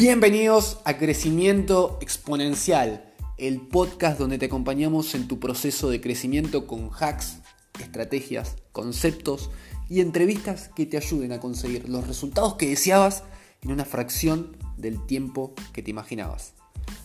Bienvenidos a Crecimiento Exponencial, el podcast donde te acompañamos en tu proceso de crecimiento con hacks, estrategias, conceptos y entrevistas que te ayuden a conseguir los resultados que deseabas en una fracción del tiempo que te imaginabas.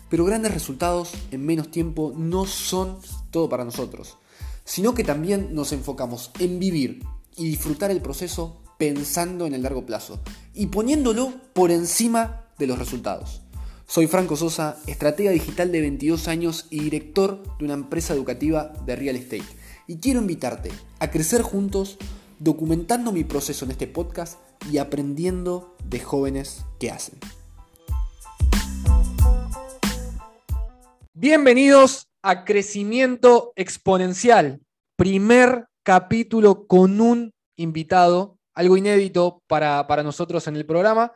Pero grandes resultados en menos tiempo no son todo para nosotros, sino que también nos enfocamos en vivir y disfrutar el proceso pensando en el largo plazo y poniéndolo por encima de los resultados. Soy Franco Sosa, estratega digital de 22 años y director de una empresa educativa de real estate. Y quiero invitarte a crecer juntos documentando mi proceso en este podcast y aprendiendo de jóvenes que hacen. Bienvenidos a Crecimiento Exponencial, primer capítulo con un invitado, algo inédito para, para nosotros en el programa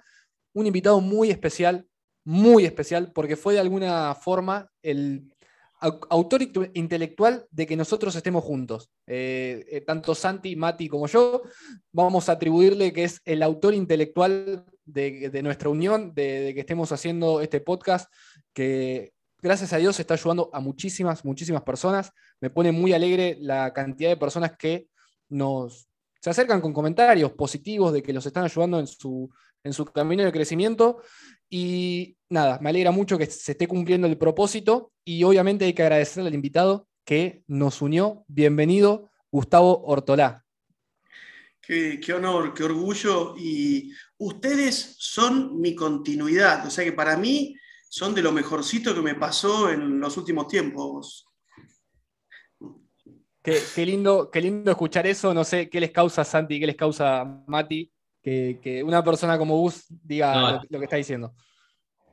un invitado muy especial, muy especial, porque fue de alguna forma el autor intelectual de que nosotros estemos juntos. Eh, eh, tanto Santi, Mati como yo, vamos a atribuirle que es el autor intelectual de, nuestra unión, de, que estemos haciendo este podcast, que gracias a Dios está ayudando a muchísimas, muchísimas personas. Me pone muy alegre la cantidad de personas que nos se acercan con comentarios positivos de que los están ayudando en su, en su camino de crecimiento. Y nada, me alegra mucho que se esté cumpliendo el propósito y obviamente hay que agradecerle al invitado que nos unió. Bienvenido, Gustavo Ortolá. Qué, honor, qué orgullo. Y ustedes son mi continuidad, o sea que para mí son de lo mejorcito que me pasó en los últimos tiempos. Qué, lindo, qué lindo escuchar eso. No sé qué les causa Santi, qué les causa Mati, que, una persona como vos diga lo, que está diciendo.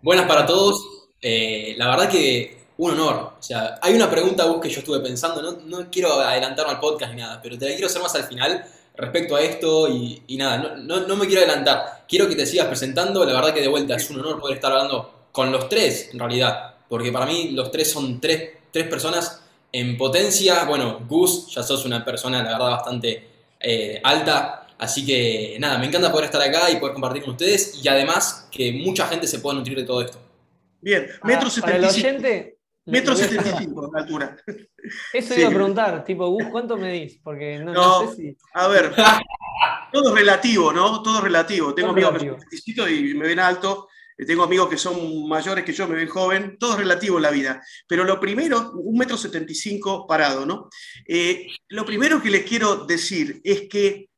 Buenas para todos. Eh, la verdad que un honor. O sea, hay una pregunta, vos, que yo estuve pensando. No, quiero adelantarme al podcast ni nada, pero te la quiero hacer más al final respecto a esto y, nada, no, me quiero adelantar. Quiero que te sigas presentando. La verdad que de vuelta es un honor poder estar hablando con los tres, en realidad. Porque para mí los tres son tres, tres personas en potencia. Bueno, Gus, ya sos una persona, la verdad, bastante eh, alta Así que nada, me encanta poder estar acá y poder compartir con ustedes y además que mucha gente se pueda nutrir de todo esto. Bien, metro 75. Metro 75 de altura. Eso iba a preguntar, tipo, Gus, ¿cuánto medís? Porque no, sé si. A ver, todo es relativo, ¿no? Todo es relativo. Tengo amigos que son y me ven alto, eh, tengo amigos que son mayores que yo, me ven joven, todo es relativo en la vida. Pero lo primero, un metro 75 parado, ¿no? Eh, lo primero que les quiero decir es que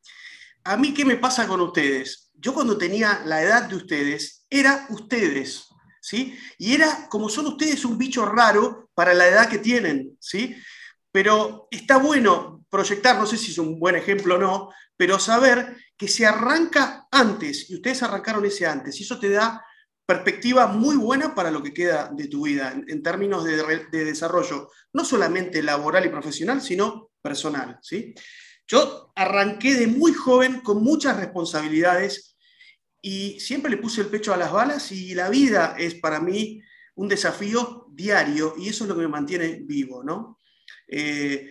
a mí, ¿qué me pasa con ustedes? Yo cuando tenía la edad de ustedes, era ustedes, ¿sí? Y era, como son ustedes, un bicho raro para la edad que tienen, ¿sí? Pero está bueno proyectar, no sé si es un buen ejemplo o no, pero saber que se arranca antes, y ustedes arrancaron ese antes, y eso te da perspectiva muy buena para lo que queda de tu vida en, términos de, de, desarrollo, no solamente laboral y profesional, sino personal, ¿sí? Yo arranqué de muy joven con muchas responsabilidades y siempre le puse el pecho a las balas y la vida es para mí un desafío diario y eso es lo que me mantiene vivo, ¿no? Eh,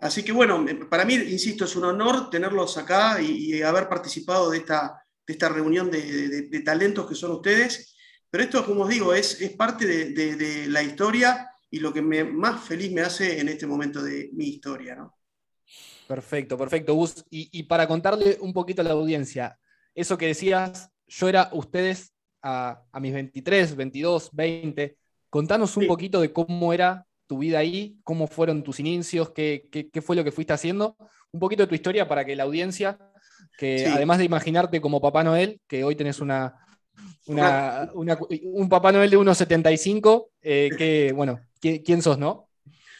así que bueno, para mí, insisto, es un honor tenerlos acá y, haber participado de esta, de esta reunión de, talentos que son ustedes. Pero esto, como os digo, es, es parte de, la historia y lo que me, más feliz me hace en este momento de mi historia, ¿no? Perfecto, perfecto, Gus. Y, para contarle un poquito a la audiencia, eso que decías, yo era ustedes a, mis 23, 22, 20. Contanos un poquito de cómo era tu vida ahí, cómo fueron tus inicios, qué, fue lo que fuiste haciendo. Un poquito de tu historia para que la audiencia, que además de imaginarte como Papá Noel, que hoy tenés una, un Papá Noel de 1,75, eh, que, bueno, ¿quién sos, no?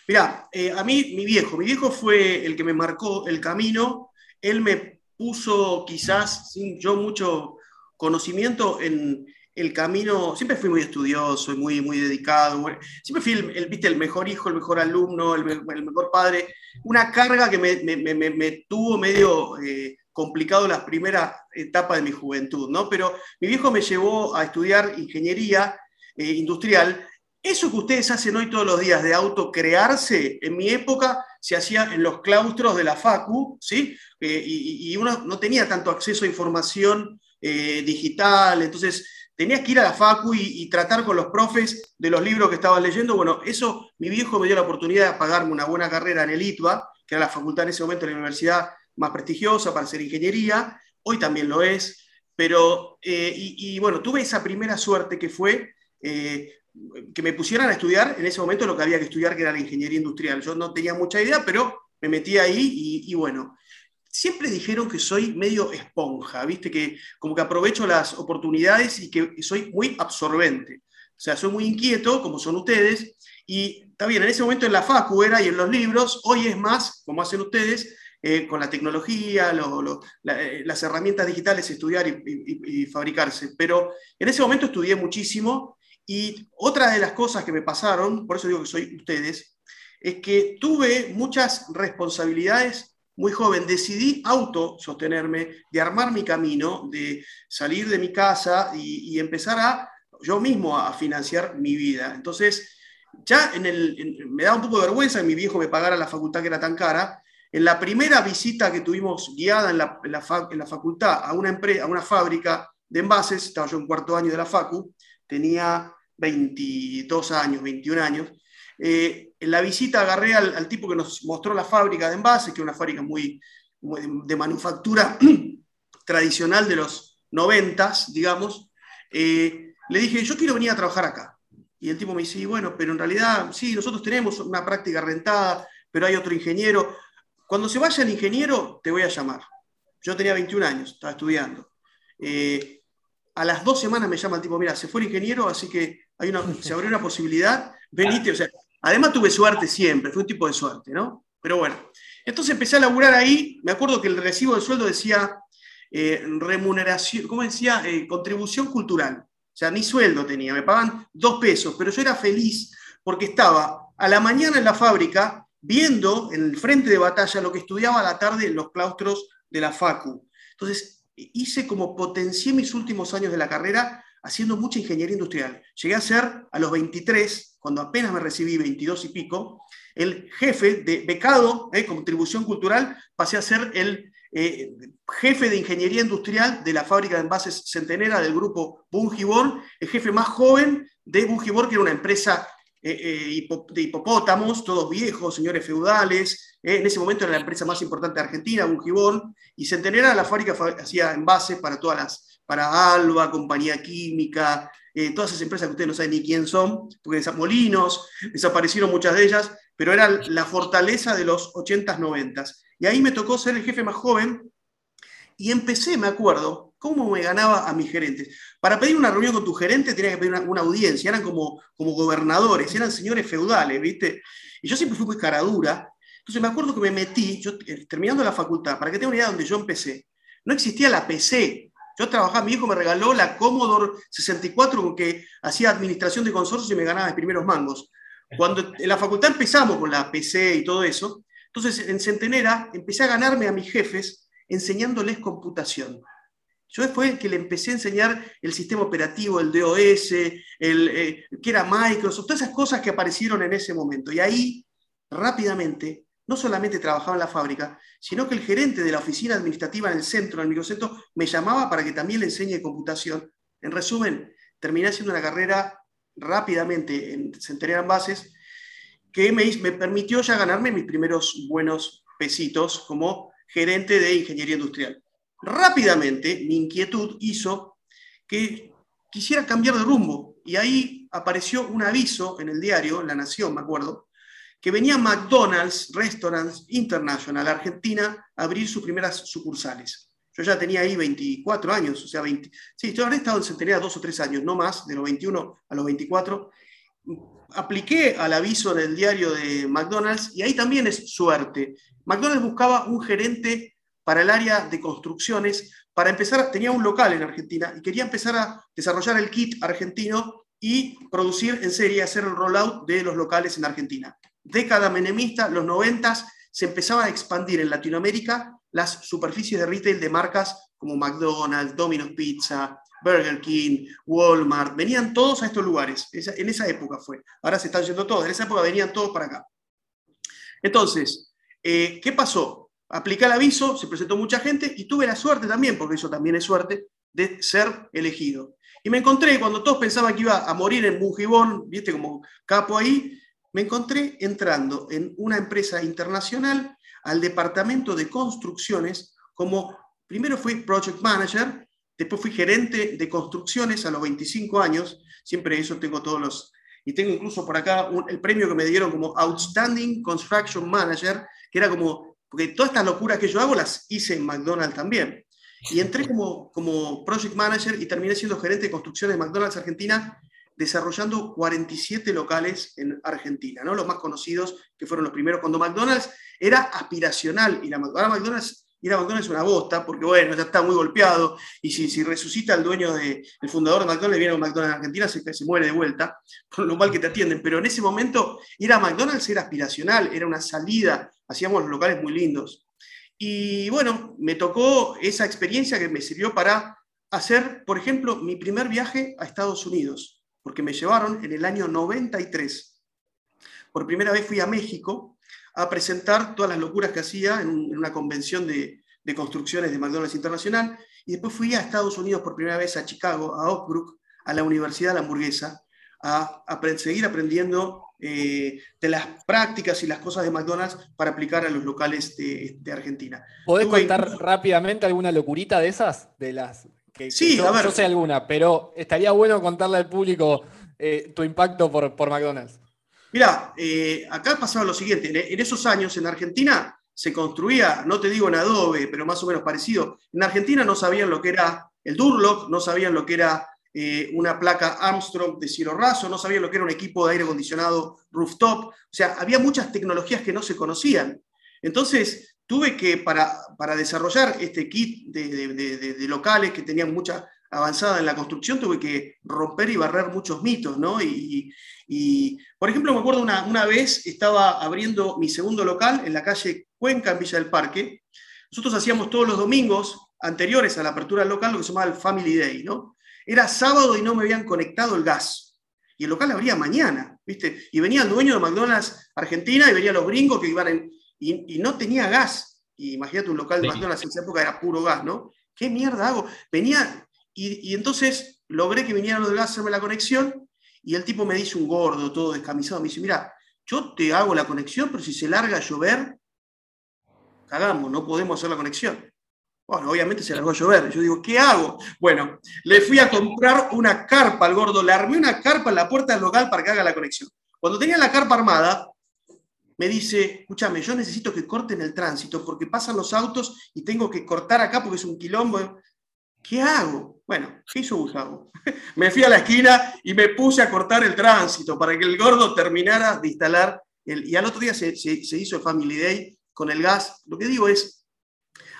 Mirá, eh, a mí, mi viejo, mi viejo fue el que me marcó el camino. Él me puso, quizás sin yo mucho conocimiento, en el camino. Siempre fui muy estudioso y muy, muy dedicado. Siempre fui el, ¿viste? el mejor hijo, el mejor alumno, el, mejor padre. Una carga que me, tuvo medio eh, complicado las primeras etapas de mi juventud, ¿no? Pero mi viejo me llevó a estudiar ingeniería eh, industrial eso que ustedes hacen hoy todos los días de autocrearse, en mi época se hacía en los claustros de la FACU, ¿sí? Eh, y, uno no tenía tanto acceso a información eh, digital, entonces tenías que ir a la facu y, tratar con los profes de los libros que estabas leyendo. Bueno, eso mi viejo me dio la oportunidad de pagarme una buena carrera en el ITBA, que era la facultad en ese momento de la universidad más prestigiosa para hacer ingeniería, hoy también lo es, pero, eh, y, bueno, tuve esa primera suerte que fue que me pusieran a estudiar en ese momento lo que había que estudiar, que era la ingeniería industrial. Yo no tenía mucha idea, pero me metí ahí y, bueno, siempre dijeron que soy medio esponja, ¿viste? Que como que aprovecho las oportunidades y que soy muy absorbente. O sea, soy muy inquieto, como son ustedes, y está bien, en ese momento en la facu era y en los libros, hoy es más, como hacen ustedes, eh, con la tecnología, eh, las herramientas digitales, estudiar y, fabricarse. Pero en ese momento estudié muchísimo y otra de las cosas que me pasaron, por eso digo que soy ustedes, es que tuve muchas responsabilidades muy joven. Decidí autosostenerme, de armar mi camino, de salir de mi casa y, empezar a yo mismo a financiar mi vida. Entonces, ya en el, me da un poco de vergüenza que mi viejo me pagara la facultad que era tan cara. En la primera visita que tuvimos guiada en la, en la, facultad a una, empresa, a una fábrica de envases, estaba yo en cuarto año de la facu, tenía 22 años, 21 años. Eh, en la visita agarré al, tipo que nos mostró la fábrica de envases, que es una fábrica muy, de manufactura tradicional de los 90, digamos. Eh, le dije, yo quiero venir a trabajar acá. Y el tipo me dice, bueno, pero en realidad, sí, nosotros tenemos una práctica rentada, pero hay otro ingeniero. Cuando se vaya el ingeniero, te voy a llamar. Yo tenía 21 años, estaba estudiando. Eh, a las dos semanas me llama el tipo, mira, se fue el ingeniero, así que hay una, se abrió una posibilidad, venite, o sea, además tuve suerte siempre, fue un tipo de suerte, ¿no? Pero bueno, entonces empecé a laburar ahí, me acuerdo que el recibo de sueldo decía eh, remuneración, ¿cómo decía? Eh, contribución cultural, o sea, ni sueldo tenía, me pagaban dos pesos, pero yo era feliz porque estaba a la mañana en la fábrica viendo en el frente de batalla lo que estudiaba a la tarde en los claustros de la FACU. Entonces, hice como potencié mis últimos años de la carrera haciendo mucha ingeniería industrial. Llegué a ser a los 23, cuando apenas me recibí, 22 y pico, el jefe de becado, eh, contribución cultural, pasé a ser el eh, jefe de ingeniería industrial de la fábrica de envases centenera del grupo Bungibor, el jefe más joven de Bungibor, que era una empresa de hipopótamos, todos viejos, señores feudales. en ese momento era la empresa más importante de Argentina, Bungibor, y Centenera, la fábrica hacía envases para todas las para Alba, Compañía Química, eh, todas esas empresas que ustedes no saben ni quién son, porque Molinos, desaparecieron muchas de ellas, pero era la fortaleza de los 80s, 90s. Y ahí me tocó ser el jefe más joven y empecé, me acuerdo, cómo me ganaba a mis gerentes. Para pedir una reunión con tu gerente tenía que pedir una, audiencia, eran como, como gobernadores, eran señores feudales, ¿viste? Y yo siempre fui muy caradura. Entonces me acuerdo que me metí, yo, eh, terminando la facultad, para que tengan una idea de donde yo empecé, no existía la PC, yo trabajaba, mi hijo me regaló la Commodore 64 con que hacía administración de consorcios y me ganaba mis primeros mangos. Cuando en la facultad empezamos con la PC y todo eso, entonces en Centenera empecé a ganarme a mis jefes enseñándoles computación. Yo fue el que le empecé a enseñar el sistema operativo, el DOS, el, eh, que era Microsoft, todas esas cosas que aparecieron en ese momento. Y ahí, rápidamente, no solamente trabajaba en la fábrica, sino que el gerente de la oficina administrativa en el centro, en el microcentro, me llamaba para que también le enseñe computación. En resumen, terminé haciendo una carrera rápidamente en Centenera en Bases, que me, me permitió ya ganarme mis primeros buenos pesitos como gerente de ingeniería industrial. Rápidamente mi inquietud hizo que quisiera cambiar de rumbo y ahí apareció un aviso en el diario, La Nación, me acuerdo, que venía McDonald's Restaurants International Argentina a abrir sus primeras sucursales. Yo ya tenía ahí 24 años, o sea, 20. Sí, yo habría estado en Centenera dos o tres años, no más, de los 21 a los 24. Apliqué al aviso del diario de McDonald's y ahí también es suerte. McDonald's buscaba un gerente para el área de construcciones, para empezar, tenía un local en Argentina y quería empezar a desarrollar el kit argentino y producir en serie, hacer el rollout de los locales en Argentina década menemista, los noventas, se empezaba a expandir en Latinoamérica las superficies de retail de marcas como McDonald's, Domino's Pizza, Burger King, Walmart, venían todos a estos lugares. en esa época fue. Ahora se están yendo todos. En esa época venían todos para acá. Entonces, eh, ¿qué pasó? Apliqué el aviso, se presentó mucha gente y tuve la suerte también, porque eso también es suerte, de ser elegido. Y me encontré, cuando todos pensaban que iba a morir en Bungibón, viste como capo ahí, me encontré entrando en una empresa internacional al departamento de construcciones como, primero fui project manager, después fui gerente de construcciones a los 25 años, siempre eso tengo todos los, y tengo incluso por acá el premio que me dieron como Outstanding Construction Manager, que era como, porque todas estas locuras que yo hago las hice en McDonald's también. Y entré como, como project manager y terminé siendo gerente de construcciones de McDonald's Argentina, desarrollando 47 locales en Argentina, ¿no? Los más conocidos, que fueron los primeros, cuando McDonald's era aspiracional, y la, McDonald's ir a McDonald's es una bosta, porque bueno, ya está muy golpeado, y si, resucita el dueño, de, el fundador de McDonald's, viene a McDonald's en Argentina, se, se muere de vuelta, por lo mal que te atienden, pero en ese momento ir a McDonald's era aspiracional, era una salida, hacíamos locales muy lindos. Y bueno, me tocó esa experiencia que me sirvió para hacer, por ejemplo, mi primer viaje a Estados Unidos, porque me llevaron en el año 93. Por primera vez fui a México a presentar todas las locuras que hacía en, una convención de, construcciones de McDonald's Internacional, y después fui a Estados Unidos por primera vez a Chicago, a Oak a la Universidad de la Hamburguesa, a, seguir aprendiendo eh, de las prácticas y las cosas de McDonald's para aplicar a los locales de, Argentina. ¿Podés contar rápidamente alguna locurita de esas? De las que, sí, yo, a ver. sé alguna, pero estaría bueno contarle al público eh, tu impacto por, por McDonald's. Mira, eh, acá pasaba lo siguiente, en esos años en Argentina se construía, no te digo en Adobe, pero más o menos parecido. En Argentina no sabían lo que era el Durlock, no sabían lo que era eh, una placa Armstrong de cielo raso, no sabían lo que era un equipo de aire acondicionado rooftop. O sea, había muchas tecnologías que no se conocían. Entonces, tuve que, para, para desarrollar este kit de, de, locales que tenían mucha avanzada en la construcción, tuve que romper y barrer muchos mitos, ¿no? Y, y, por ejemplo, me acuerdo una, una, vez, estaba abriendo mi segundo local en la calle Cuenca, en Villa del Parque. Nosotros hacíamos todos los domingos anteriores a la apertura del local lo que se llamaba el Family Day, ¿no? Era sábado y no me habían conectado el gas. Y el local abría mañana, ¿viste? Y venía el dueño de McDonald's Argentina y venían los gringos que iban en... Y, y no tenía gas. Y imagínate un local de McDonald's en esa época era puro gas, ¿no? ¿Qué mierda hago? Venía... Y, y entonces logré que vinieran los del gas a hacerme la conexión y el tipo me dice un gordo, todo descamisado, me dice, mira, yo te hago la conexión, pero si se larga a llover, cagamos, no podemos hacer la conexión. Bueno, obviamente se largó a llover. Yo digo, ¿qué hago? Bueno, le fui a comprar una carpa al gordo, le armé una carpa en la puerta del local para que haga la conexión. Cuando tenía la carpa armada, me dice, escúchame, yo necesito que corten el tránsito porque pasan los autos y tengo que cortar acá porque es un quilombo. ¿Qué hago? Bueno, ¿qué hizo Gustavo? me fui a la esquina y me puse a cortar el tránsito para que el gordo terminara de instalar. El, y al otro día se, hizo el Family Day con el gas. Lo que digo es,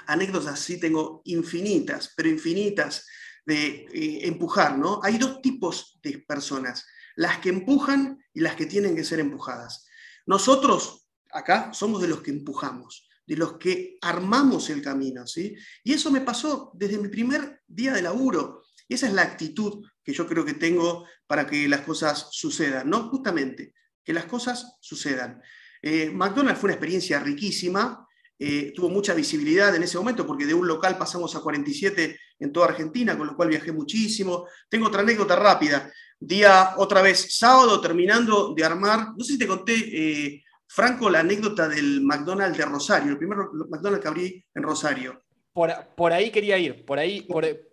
anécdotas así tengo infinitas, pero infinitas de eh, empujar, ¿no? Hay dos tipos de personas, las que empujan y las que tienen que ser empujadas. Nosotros acá somos de los que empujamos de los que armamos el camino, ¿sí? Y eso me pasó desde mi primer día de laburo. Y esa es la actitud que yo creo que tengo para que las cosas sucedan, ¿no? Justamente, que las cosas sucedan. Eh, McDonald's fue una experiencia riquísima, eh, tuvo mucha visibilidad en ese momento porque de un local pasamos a 47 en toda Argentina, con lo cual viajé muchísimo. Tengo otra anécdota rápida. Día otra vez sábado terminando de armar, no sé si te conté, eh, Franco, la anécdota del McDonald's de Rosario, el primer McDonald's que abrí en Rosario. Por, ahí quería ir, por ahí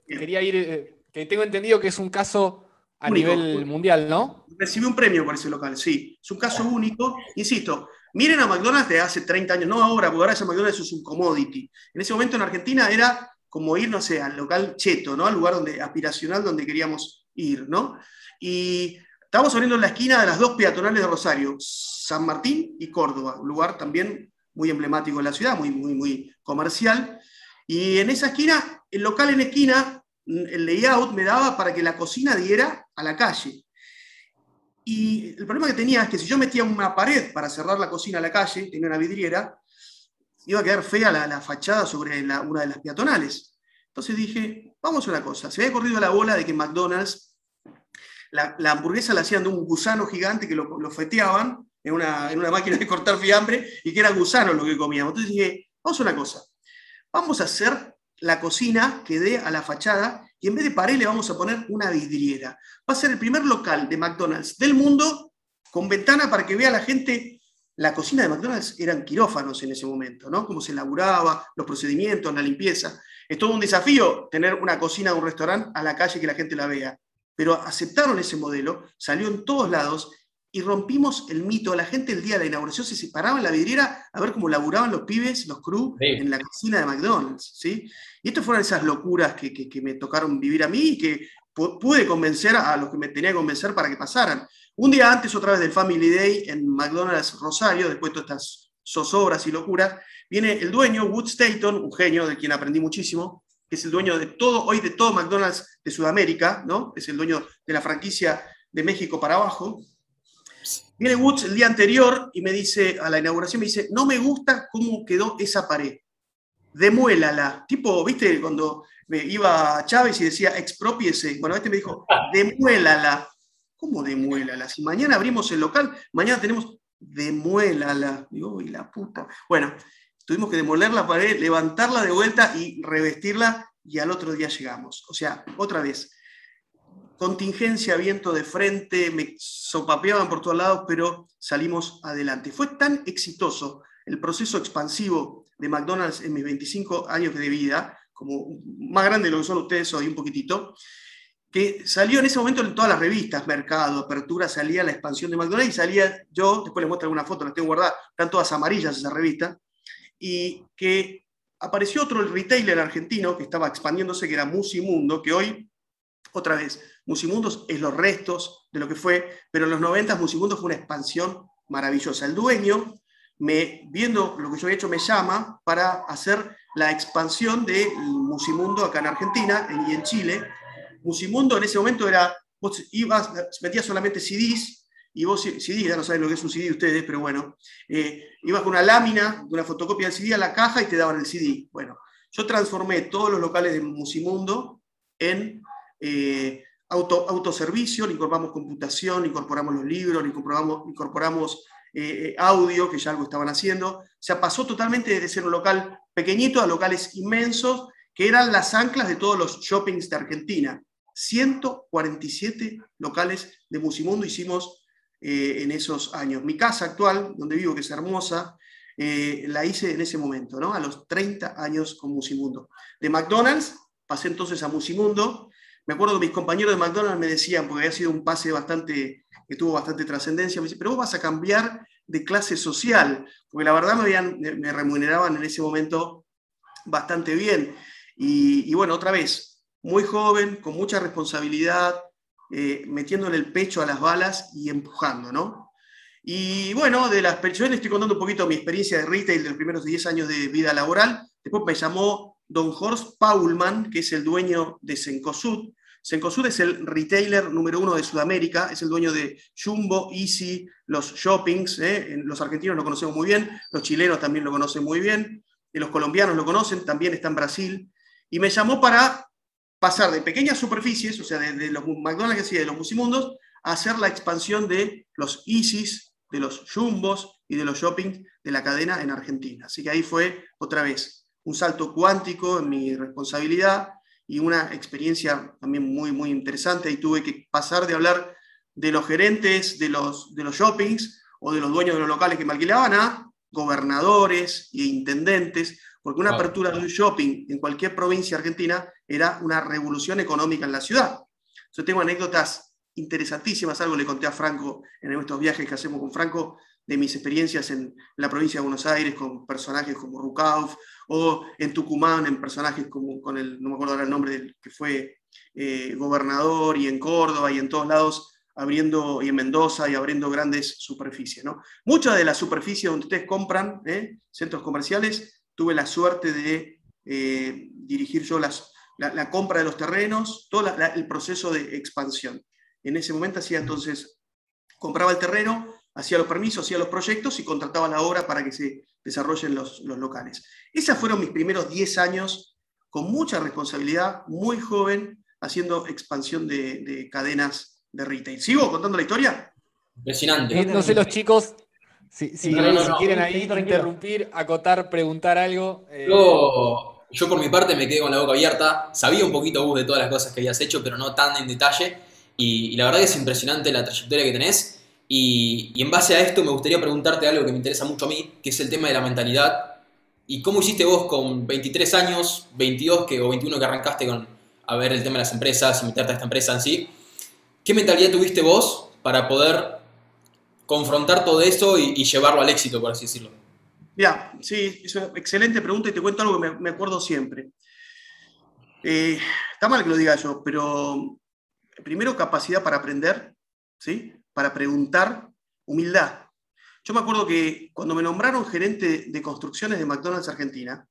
quería ir, eh, que tengo entendido que es un caso a nivel mundial, ¿no? Recibí un premio por ese local, sí. Es un caso único, insisto. Miren a McDonald's de hace 30 años, no ahora, porque ahora ese McDonald's es un commodity. En ese momento en Argentina era como ir, no sé, al local cheto, ¿no? Al lugar donde, aspiracional donde queríamos ir, ¿no? Y Estamos abriendo en la esquina de las dos peatonales de Rosario, San Martín y Córdoba, un lugar también muy emblemático en la ciudad, muy, muy, muy comercial. Y en esa esquina, el local en esquina, el layout me daba para que la cocina diera a la calle. Y el problema que tenía es que si yo metía una pared para cerrar la cocina a la calle, tenía una vidriera, iba a quedar fea la, fachada sobre una de las peatonales. Entonces dije, vamos a una cosa, se había corrido la bola de que McDonald's la, hamburguesa la hacían de un gusano gigante que lo, feteaban en una, en una, máquina de cortar fiambre y que era gusano lo que comíamos. Entonces dije, vamos a una cosa, vamos a hacer la cocina que dé a la fachada y en vez de pared le vamos a poner una vidriera. Va a ser el primer local de McDonald's del mundo con ventana para que vea la gente. La cocina de McDonald's eran quirófanos en ese momento, ¿no? Cómo se elaboraba, los procedimientos, la limpieza. Es todo un desafío tener una cocina de un restaurante a la calle que la gente la vea. Pero aceptaron ese modelo, salió en todos lados y rompimos el mito. La gente el día de la inauguración se separaba en la vidriera a ver cómo laburaban los pibes, los crew, en la cocina de McDonald's. ¿sí? Y estas fueron esas locuras que, me tocaron vivir a mí y que pude convencer a los que me tenía que convencer para que pasaran. Un día antes, otra vez del Family Day, en McDonald's Rosario, después de todas estas zozobras y locuras, viene el dueño, Wood Staton, un genio de quien aprendí muchísimo, que es el dueño de todo, hoy de todo McDonald's de Sudamérica, ¿no? Es el dueño de la franquicia de México para abajo. Viene Woods el día anterior y me dice, a la inauguración, me dice, no me gusta cómo quedó esa pared. Demuélala. Tipo, viste, cuando me iba Chávez y decía, expropiese. Bueno, este me dijo, demuélala. ¿Cómo demuélala? Si mañana abrimos el local, mañana tenemos, demuélala. Digo, y la puta. Bueno, tuvimos que demoler la pared, levantarla de vuelta y revestirla y al otro día llegamos. O sea, otra vez, contingencia, viento de frente, me sopapeaban por todos lados, pero salimos adelante. Fue tan exitoso el proceso expansivo de McDonald's en mis 25 años de vida, como más grande de lo que son ustedes hoy, un poquitito, que salió en ese momento en todas las revistas, Mercado, Apertura, salía la expansión de McDonald's y salía yo, después les muestro alguna foto, las tengo guardadas, están todas amarillas esas revistas, y que apareció otro retailer argentino que estaba expandiéndose, que era Musimundo, que hoy, otra vez, Musimundos es los restos de lo que fue, pero en los 90 Musimundos fue una expansión maravillosa. El dueño, me, viendo lo que yo he hecho, me llama para hacer la expansión de Musimundo acá en Argentina y en Chile. Musimundo en ese momento era, vos ibas, metías solamente CDs, y vos, CD, ya no saben lo que es un CD ustedes, pero bueno, eh, ibas con una lámina, una fotocopia del CD a la caja y te daban el CD. Bueno, yo transformé todos los locales de Musimundo en eh, auto, autoservicio, le incorporamos computación, incorporamos los libros, le incorporamos, incorporamos eh, audio, que ya algo estaban haciendo. O sea, pasó totalmente de ser un local pequeñito a locales inmensos, que eran las anclas de todos los shoppings de Argentina. 147 locales de Musimundo hicimos eh, en esos años. Mi casa actual, donde vivo, que es hermosa, la hice en ese momento, ¿no? a los 30 años con Musimundo. De McDonald's pasé entonces a Musimundo, me acuerdo que mis compañeros de McDonald's me decían, porque había sido un pase bastante, que tuvo bastante trascendencia, me decían, pero vos vas a cambiar de clase social, porque la verdad me, habían, me remuneraban en ese momento bastante bien. Y, bueno, otra vez, muy joven, con mucha responsabilidad, eh, metiéndole el pecho a las balas y empujando, ¿no? Y bueno, de las yo les estoy contando un poquito mi experiencia de retail de los primeros 10 años de vida laboral. Después me llamó don Horst Paulman, que es el dueño de Sencosud. Sencosud es el retailer número uno de Sudamérica, es el dueño de Jumbo, Easy, los shoppings. ¿eh? Los argentinos lo conocemos muy bien, los chilenos también lo conocen muy bien, y los colombianos lo conocen, también está en Brasil. Y me llamó para pasar de pequeñas superficies, o sea, de, los McDonald's y de los Musimundos, a hacer la expansión de los Easys, de los Jumbos y de los shoppings de la cadena en Argentina. Así que ahí fue otra vez un salto cuántico en mi responsabilidad y una experiencia también muy, muy interesante. Y tuve que pasar de hablar de los gerentes de los, de los shoppings o de los dueños de los locales que me alquilaban a gobernadores e intendentes, porque una apertura de un shopping en cualquier provincia argentina era una revolución económica en la ciudad. Yo tengo anécdotas interesantísimas, algo le conté a Franco en estos viajes que hacemos con Franco, de mis experiencias en la provincia de Buenos Aires con personajes como Rukauf o en Tucumán en personajes como con el, no me acuerdo ahora el nombre del que fue eh, gobernador y en Córdoba y en todos lados abriendo y en Mendoza y abriendo grandes superficies. ¿no? Muchas de las superficies donde ustedes compran, ¿eh? centros comerciales, tuve la suerte de eh, dirigir yo las, la, compra de los terrenos, todo el proceso de expansión. En ese momento hacía entonces, compraba el terreno, hacía los permisos, hacía los proyectos y contrataba la obra para que se desarrollen los, locales. Esos fueron mis primeros 10 años con mucha responsabilidad, muy joven, haciendo expansión de, cadenas de retail. ¿Sigo contando la historia? Impresionante. No, sé los chicos, si, quieren ahí interrumpir, acotar, preguntar algo. Eh. Yo yo por mi parte me quedé con la boca abierta. Sabía un poquito vos de todas las cosas que habías hecho, pero no tan en detalle. Y, la verdad que es impresionante la trayectoria que tenés. Y, y, en base a esto me gustaría preguntarte algo que me interesa mucho a mí, que es el tema de la mentalidad. ¿Y cómo hiciste vos con 23 años, 22 que, o 21 que arrancaste con a ver el tema de las empresas y meterte a esta empresa en sí? ¿Qué mentalidad tuviste vos para poder confrontar todo eso y, llevarlo al éxito, por así decirlo? Ya, sí, es una excelente pregunta y te cuento algo que me, acuerdo siempre. Eh, está mal que lo diga yo, pero primero capacidad para aprender, ¿sí? para preguntar, humildad. Yo me acuerdo que cuando me nombraron gerente de construcciones de McDonald's Argentina,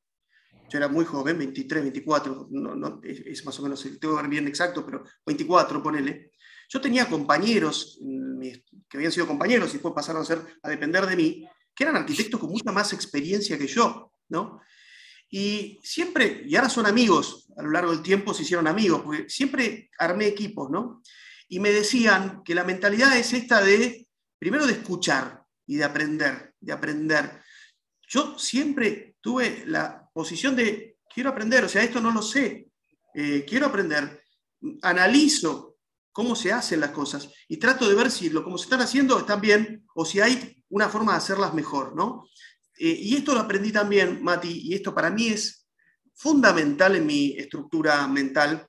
yo era muy joven, 23, 24, no, es, más o menos, tengo que ver bien exacto, pero 24, ponele. Yo tenía compañeros mm, que habían sido compañeros y después pasaron a, ser, a depender de mí, que eran arquitectos con mucha más experiencia que yo, ¿no? Y siempre, y ahora son amigos, a lo largo del tiempo se hicieron amigos, porque siempre armé equipos, ¿no? Y me decían que la mentalidad es esta de, primero de escuchar y de aprender, de aprender. Yo siempre tuve la posición de, quiero aprender, o sea, esto no lo sé, eh, quiero aprender, analizo cómo se hacen las cosas y trato de ver si lo como se están haciendo están bien o si hay una forma de hacerlas mejor, ¿no? Eh, y esto lo aprendí también, Mati, y esto para mí es fundamental en mi estructura mental,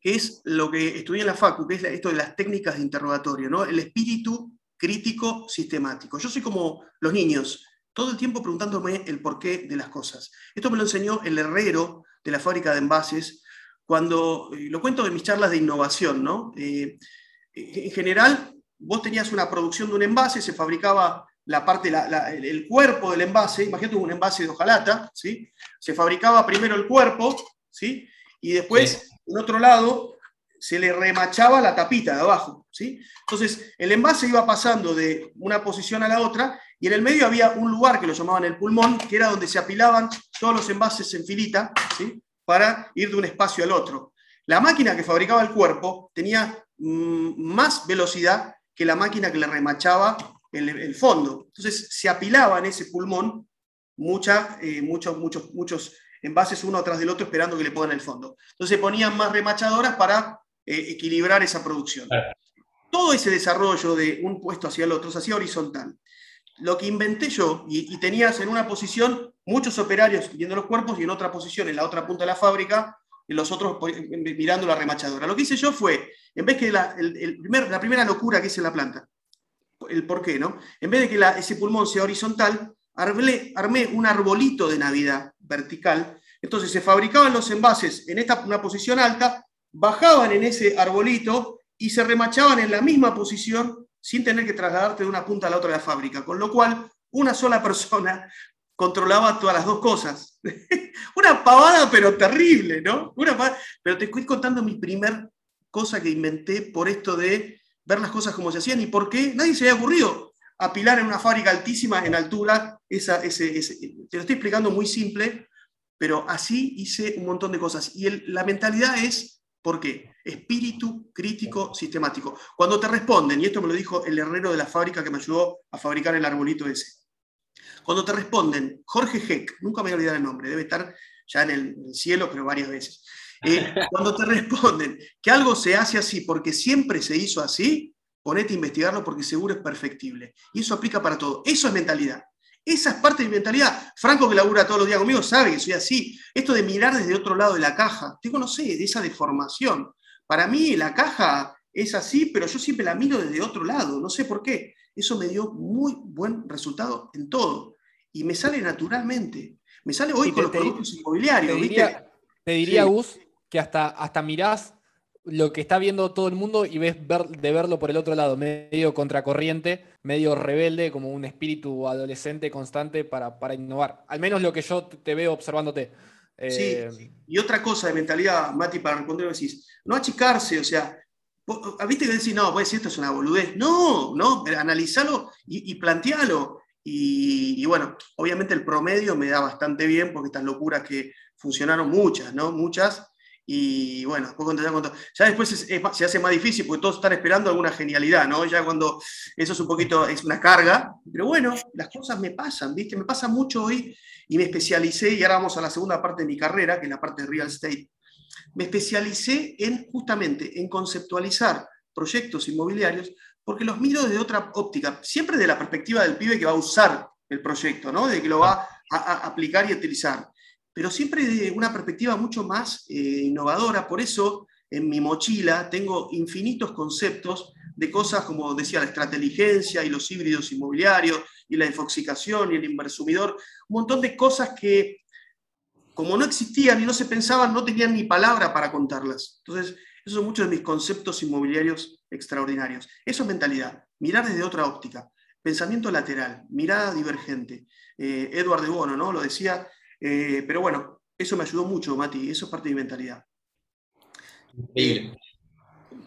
que es lo que estudié en la FACU, que es esto de las técnicas de interrogatorio, ¿no? El espíritu crítico sistemático. Yo soy como los niños, todo el tiempo preguntándome el porqué de las cosas. Esto me lo enseñó el herrero de la fábrica de envases, cuando, eh, lo cuento de mis charlas de innovación, ¿no? Eh, en general, vos tenías una producción de un envase, se fabricaba la parte, el cuerpo del envase, imagínate un envase de hojalata, ¿sí? Se fabricaba primero el cuerpo, ¿sí? Y después, en otro lado, se le remachaba la tapita de abajo, ¿sí? Entonces, el envase iba pasando de una posición a la otra y en el medio había un lugar que lo llamaban el pulmón, que era donde se apilaban todos los envases en filita, ¿sí? Para ir de un espacio al otro. La máquina que fabricaba el cuerpo tenía mm, más velocidad que la máquina que le remachaba el, fondo. Entonces se apilaba en ese pulmón eh, muchos, muchos, muchos envases uno atrás del otro esperando que le pongan el fondo. Entonces se ponían más remachadoras para eh, equilibrar esa producción. Todo ese desarrollo de un puesto hacia el otro se hacía horizontal lo que inventé yo, y, tenías en una posición muchos operarios viendo los cuerpos y en otra posición, en la otra punta de la fábrica, y los otros mirando la remachadora. Lo que hice yo fue, en vez que la, la primera locura que hice en la planta, el por qué, ¿no? En vez de que ese pulmón sea horizontal, armé, armé un arbolito de Navidad vertical. Entonces se fabricaban los envases en esta una posición alta, bajaban en ese arbolito y se remachaban en la misma posición sin tener que trasladarte de una punta a la otra de la fábrica, con lo cual una sola persona controlaba todas las dos cosas. una pavada, pero terrible, ¿no? Una Pero te estoy contando mi primer cosa que inventé por esto de ver las cosas como se hacían y por qué nadie se había ocurrido apilar en una fábrica altísima en altura. Esa, ese, te lo estoy explicando muy simple, pero así hice un montón de cosas. Y la mentalidad es, ¿por qué? espíritu crítico sistemático. Cuando te responden, y esto me lo dijo el herrero de la fábrica que me ayudó a fabricar el arbolito ese, cuando te responden, Jorge Heck, nunca me voy a olvidar el nombre, debe estar ya en el, cielo, pero varias veces. Eh, cuando te responden que algo se hace así porque siempre se hizo así, ponete a investigarlo porque seguro es perfectible. Y eso aplica para todo. Eso es mentalidad. Esa es parte de mi mentalidad. Franco, que labura todos los días conmigo, sabe que soy así. Esto de mirar desde otro lado de la caja, tengo, no sé, de esa deformación. Para mí la caja es así, pero yo siempre la miro desde otro lado, no sé por qué. Eso me dio muy buen resultado en todo. Y me sale naturalmente. Me sale hoy con los productos inmobiliarios. Te diría, Gus, que hasta, hasta mirás lo que está viendo todo el mundo y ves de verlo por el otro lado, medio contracorriente, medio rebelde, como un espíritu adolescente constante para, para innovar. Al menos lo que yo te veo observándote. Sí, eh, y otra cosa de mentalidad, Mati, para responder, decís, no achicarse, o sea, ah, viste que decís, no, pues esto es una boludez. No, no, analizalo y, y plantealo. Y, bueno, obviamente el promedio me da bastante bien porque estas locuras que funcionaron muchas, ¿no? Muchas. Y bueno, después cuando, ya después se hace más difícil porque todos están esperando alguna genialidad, ¿no? Ya cuando eso es un poquito, es una carga, pero bueno, las cosas me pasan, ¿viste? Me pasa mucho hoy y me especialicé, y ahora vamos a la segunda parte de mi carrera, que es la parte de real estate. Me especialicé en justamente en conceptualizar proyectos inmobiliarios porque los miro desde otra óptica, siempre de la perspectiva del pibe que va a usar el proyecto, ¿no? De que lo va a aplicar y utilizar pero siempre de una perspectiva mucho más eh, innovadora. Por eso en mi mochila tengo infinitos conceptos de cosas como decía la extrainteligencia y los híbridos inmobiliarios y la infoxicación y el inversumidor, un montón de cosas que como no existían y no se pensaban, no tenían ni palabra para contarlas. Entonces, esos son muchos de mis conceptos inmobiliarios extraordinarios. Eso es mentalidad, mirar desde otra óptica, pensamiento lateral, mirada divergente. Eh, Edward de Bono, ¿no? Lo decía, eh, pero bueno, eso me ayudó mucho, Mati, eso es parte de mi mentalidad. Eh,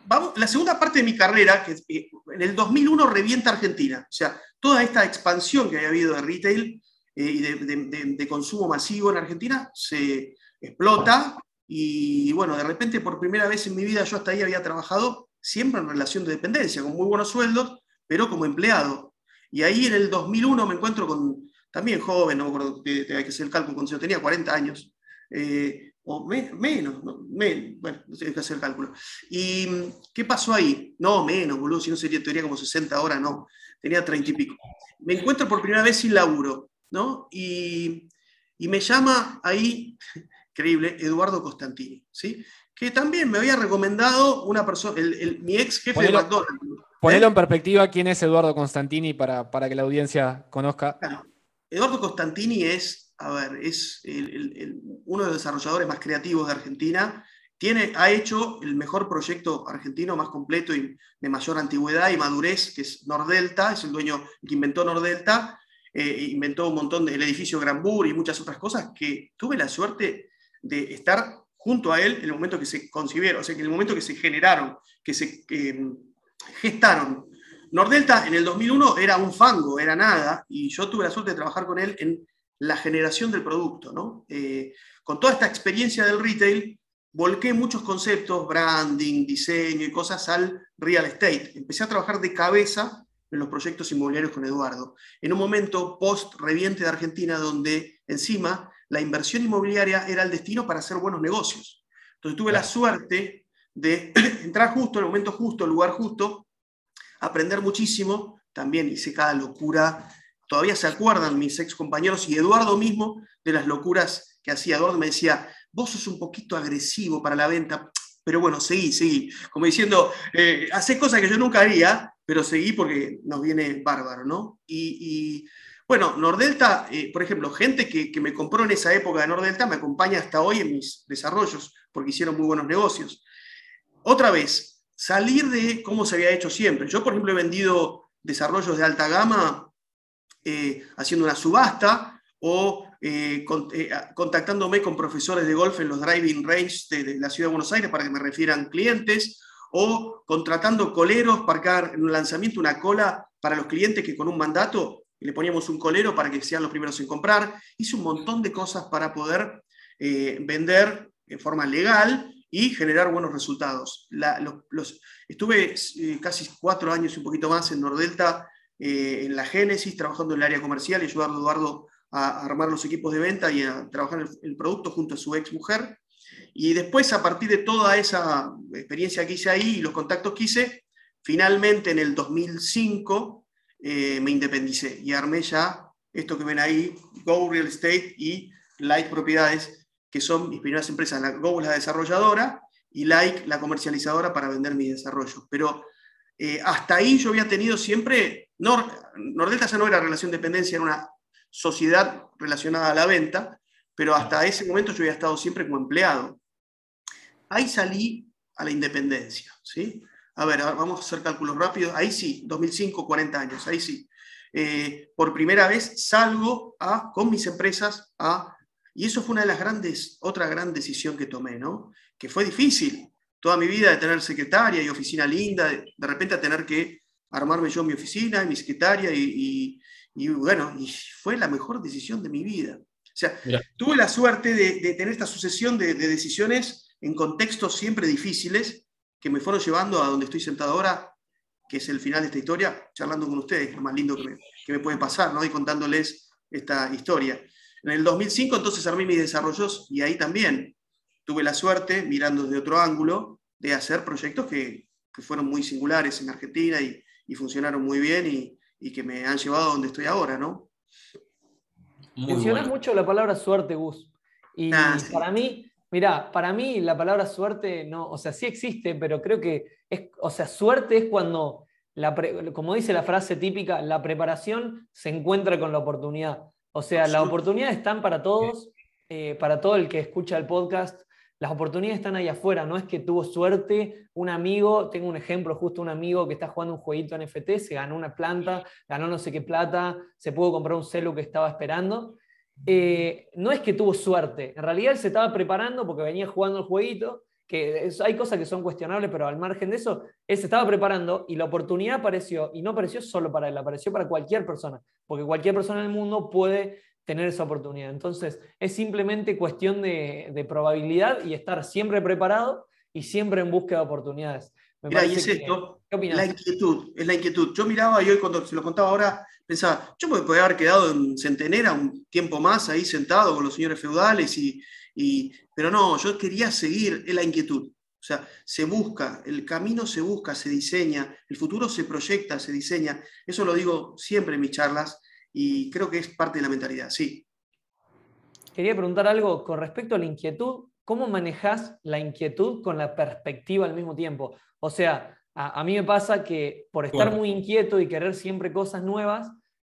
vamos, la segunda parte de mi carrera, que eh, en el 2001 revienta Argentina, o sea, toda esta expansión que había habido de retail y de, consumo masivo en Argentina se explota y bueno, de repente por primera vez en mi vida yo hasta ahí había trabajado siempre en relación de dependencia, con muy buenos sueldos, pero como empleado. Y ahí en el 2001 me encuentro con, también joven, no me acuerdo, hay que hacer el cálculo cuando yo tenía 40 años, eh, o menos, bueno, no sé, hay que hacer el cálculo. ¿Y qué pasó ahí? No, menos, boludo, si no sería, teoría como 60 ahora, no, tenía 30 y pico. Me encuentro por primera vez sin laburo, ¿no? Y, y me llama ahí, increíble, Eduardo Costantini, ¿sí? Que también me había recomendado una persona, el, mi ex jefe de McDonald's. Ponelo ¿eh? en perspectiva quién es Eduardo Constantini para, para que la audiencia conozca. Eduardo Costantini es, uno de los desarrolladores más creativos de Argentina. Tiene, ha hecho el mejor proyecto argentino más completo y de mayor antigüedad y madurez, que es Nordelta, es el dueño que inventó Nordelta, eh, inventó un montón del edificio Granbur y muchas otras cosas que tuve la suerte de estar junto a él en el momento que se concibieron, o sea, en el momento que se generaron, que se gestaron Nordelta en el 2001 era un fango, era nada, y yo tuve la suerte de trabajar con él en la generación del producto. ¿no? Eh, con toda esta experiencia del retail, volqué muchos conceptos, branding, diseño y cosas al real estate. Empecé a trabajar de cabeza en los proyectos inmobiliarios con Eduardo, en un momento post-reviente de Argentina donde encima la inversión inmobiliaria era el destino para hacer buenos negocios. Entonces tuve la suerte de entrar justo, en el momento justo, el lugar justo, aprender muchísimo, también hice cada locura. Todavía se acuerdan mis ex compañeros y Eduardo mismo de las locuras que hacía. Eduardo me decía, vos sos un poquito agresivo para la venta, pero bueno, seguí, seguí. Como diciendo, eh, haces cosas que yo nunca haría, pero seguí porque nos viene bárbaro, ¿no? Y, bueno, Nordelta, eh, por ejemplo, gente que, que, me compró en esa época de Nordelta me acompaña hasta hoy en mis desarrollos porque hicieron muy buenos negocios. Otra vez, salir de cómo se había hecho siempre. Yo, por ejemplo, he vendido desarrollos de alta gama eh, haciendo una subasta o eh, eh, contactándome con profesores de golf en los driving range de, la ciudad de Buenos Aires para que me refieran clientes o contratando coleros para que en un lanzamiento una cola para los clientes que con un mandato le poníamos un colero para que sean los primeros en comprar. Hice un montón de cosas para poder vender de forma legal y generar buenos resultados. estuve eh, casi cuatro años y un poquito más en Nordelta, eh, en la Génesis, trabajando en el área comercial y ayudando a Eduardo a, armar los equipos de venta y a trabajar el, el, producto junto a su ex mujer. Y después, a partir de toda esa experiencia que hice ahí y los contactos que hice, finalmente en el 2005 eh, me independicé y armé ya esto que ven ahí, Go Real Estate y Light Propiedades, que son mis primeras empresas, la Go la desarrolladora y Like la comercializadora para vender mi desarrollo. Pero eh, hasta ahí yo había tenido siempre, Nord, Nordelta ya no era relación de dependencia, era una sociedad relacionada a la venta, pero hasta ese momento yo había estado siempre como empleado. Ahí salí a la independencia, ¿sí? A ver, vamos a hacer cálculos rápidos. Ahí sí, 2005, 40 años, ahí sí. Eh, por primera vez salgo con mis empresas a y eso fue una de las grandes, otra gran decisión que tomé, ¿no? Que fue difícil. Toda mi vida de tener secretaria y oficina linda, de, repente a tener que armarme yo mi oficina y mi secretaria y, bueno, y fue la mejor decisión de mi vida. O sea, tuve la suerte de, tener esta sucesión de, decisiones en contextos siempre difíciles que me fueron llevando a donde estoy sentado ahora, que es el final de esta historia, charlando con ustedes, lo más lindo que me, que me puede pasar, ¿no? Y contándoles esta historia. En el 2005 entonces armé mis desarrollos y ahí también tuve la suerte, mirando desde otro ángulo, de hacer proyectos que, que fueron muy singulares en Argentina y, y funcionaron muy bien y, y, que me han llevado a donde estoy ahora, ¿no? Mencionas mucho la palabra suerte, Gus. Y ah, para mí, mira, para mí la palabra suerte no, o sea, sí existe, pero creo que es, o sea, suerte es cuando, la como dice la frase típica, la preparación se encuentra con la oportunidad. O sea, las oportunidades están para todos, eh, para todo el que escucha el podcast. Las oportunidades están ahí afuera, no es que tuvo suerte un amigo, tengo un ejemplo, justo un amigo que está jugando un jueguito NFT, se ganó una planta, ganó no sé qué plata, se pudo comprar un celu que estaba esperando. Eh, no es que tuvo suerte, en realidad él se estaba preparando porque venía jugando el jueguito, que hay cosas que son cuestionables, pero al margen de eso, él se estaba preparando y la oportunidad apareció, y no apareció solo para él, apareció para cualquier persona, porque cualquier persona en el mundo puede tener esa oportunidad. Entonces, es simplemente cuestión de, probabilidad y estar siempre preparado y siempre en búsqueda de oportunidades. Mira, y es esto, la inquietud, es la inquietud. Yo miraba y hoy cuando se lo contaba ahora, pensaba, yo me podría haber quedado en Centenera un tiempo más ahí sentado con los señores feudales, y, y, pero no, yo quería seguir en la inquietud. O sea, se busca, el camino se busca, se diseña, el futuro se proyecta, se diseña. Eso lo digo siempre en mis charlas y creo que es parte de la mentalidad, sí. Quería preguntar algo con respecto a la inquietud. ¿Cómo manejas la inquietud con la perspectiva al mismo tiempo? O sea, a, mí me pasa que por estar muy inquieto y querer siempre cosas nuevas,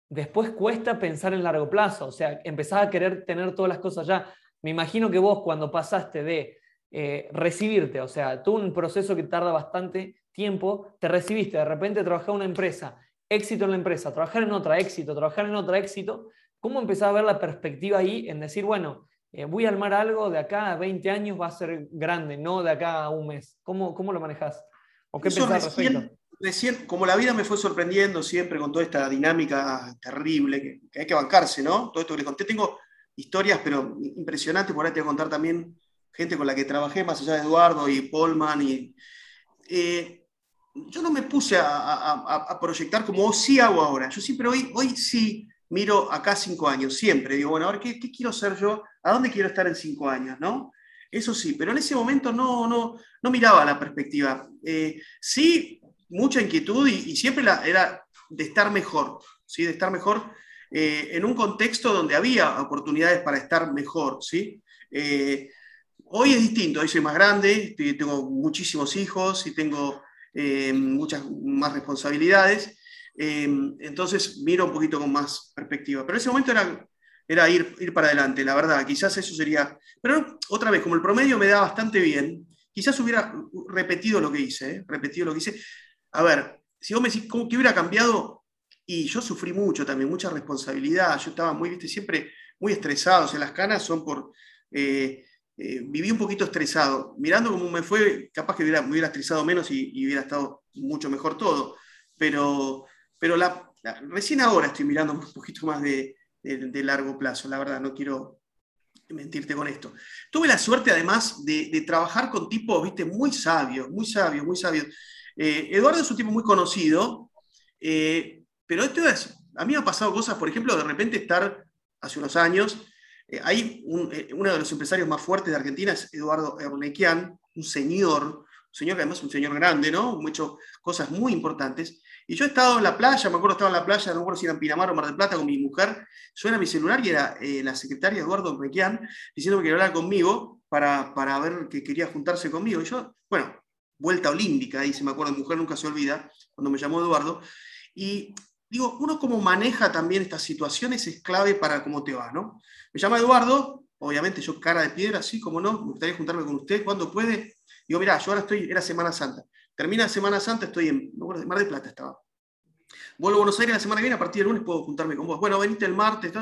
después cuesta pensar en largo plazo. O sea, empezás a querer tener todas las cosas ya. Me imagino que vos cuando pasaste de eh, recibirte, o sea, tú un proceso que tarda bastante tiempo, te recibiste, de repente trabajás en una empresa éxito en la empresa, trabajar en otra, éxito, trabajar en otra, éxito, ¿cómo empezás a ver la perspectiva ahí en decir, bueno, eh, voy a armar algo de acá a 20 años, va a ser grande, no de acá a un mes? ¿Cómo, cómo lo manejas? ¿O qué pensás respecto? Recién, como la vida me fue sorprendiendo siempre con toda esta dinámica terrible que, hay que bancarse, ¿no? Todo esto que les conté, tengo historias, pero impresionantes, por ahí te voy a contar también gente con la que trabajé, más allá de Eduardo y Polman, y eh, yo no me puse a, proyectar como sí hago ahora. Yo siempre hoy, hoy sí miro acá cinco años, siempre. Digo, bueno, a ver, ¿qué, quiero ser yo? ¿A dónde quiero estar en cinco años? ¿no? Eso sí, pero en ese momento no, no, no miraba la perspectiva. Eh, sí, mucha inquietud y, siempre la, era de estar mejor, ¿sí? de estar mejor eh, en un contexto donde había oportunidades para estar mejor. ¿sí? Eh, hoy es distinto, hoy soy más grande, tengo muchísimos hijos y tengo eh, muchas más responsabilidades. Eh, entonces miro un poquito con más perspectiva. Pero en ese momento era, era ir, ir para adelante, la verdad. Quizás eso sería... Pero otra vez, como el promedio me da bastante bien, quizás hubiera repetido lo que hice. Repetido lo que hice. A ver, si vos me decís, ¿cómo, ¿qué hubiera cambiado? Y yo sufrí mucho también, mucha responsabilidad. Yo estaba muy, viste, siempre muy estresado. O sea, las canas son por... Eh, viví un poquito estresado. Mirando cómo me fue, capaz que hubiera, me hubiera estresado menos y, hubiera estado mucho mejor todo. Pero, pero recién ahora estoy mirando un poquito más de, de, largo plazo, la verdad, no quiero mentirte con esto. Tuve la suerte además de, trabajar con tipos, viste, muy sabios, muy sabios, muy sabios. Eh, Eduardo es un tipo muy conocido, eh, pero esto es, a mí me ha pasado cosas, por ejemplo, de repente estar hace unos años eh, hay eh, uno de los empresarios más fuertes de Argentina es Eduardo Ernequian, un señor, un señor que además es un señor grande, ¿no? Hecho cosas muy importantes. Y yo he estado en la playa, me acuerdo estaba en la playa, no me acuerdo si era en Pinamar o Mar del Plata con mi mujer, suena mi celular y era eh, la secretaria Eduardo Ernequian diciendo que quería hablar conmigo para, para ver que quería juntarse conmigo. Y yo, bueno, vuelta olímpica, se me acuerdo, mujer nunca se olvida, cuando me llamó Eduardo. Y digo, uno cómo maneja también estas situaciones es clave para cómo te va, ¿no? Me llama Eduardo, obviamente yo cara de piedra, así como no, me gustaría juntarme con usted, cuando puede? Digo, mira, yo ahora estoy, era Semana Santa. Termina Semana Santa, estoy en Mar de Plata estaba. Vuelvo a Buenos Aires la semana que viene, a partir del lunes puedo juntarme con vos. Bueno, venite el martes,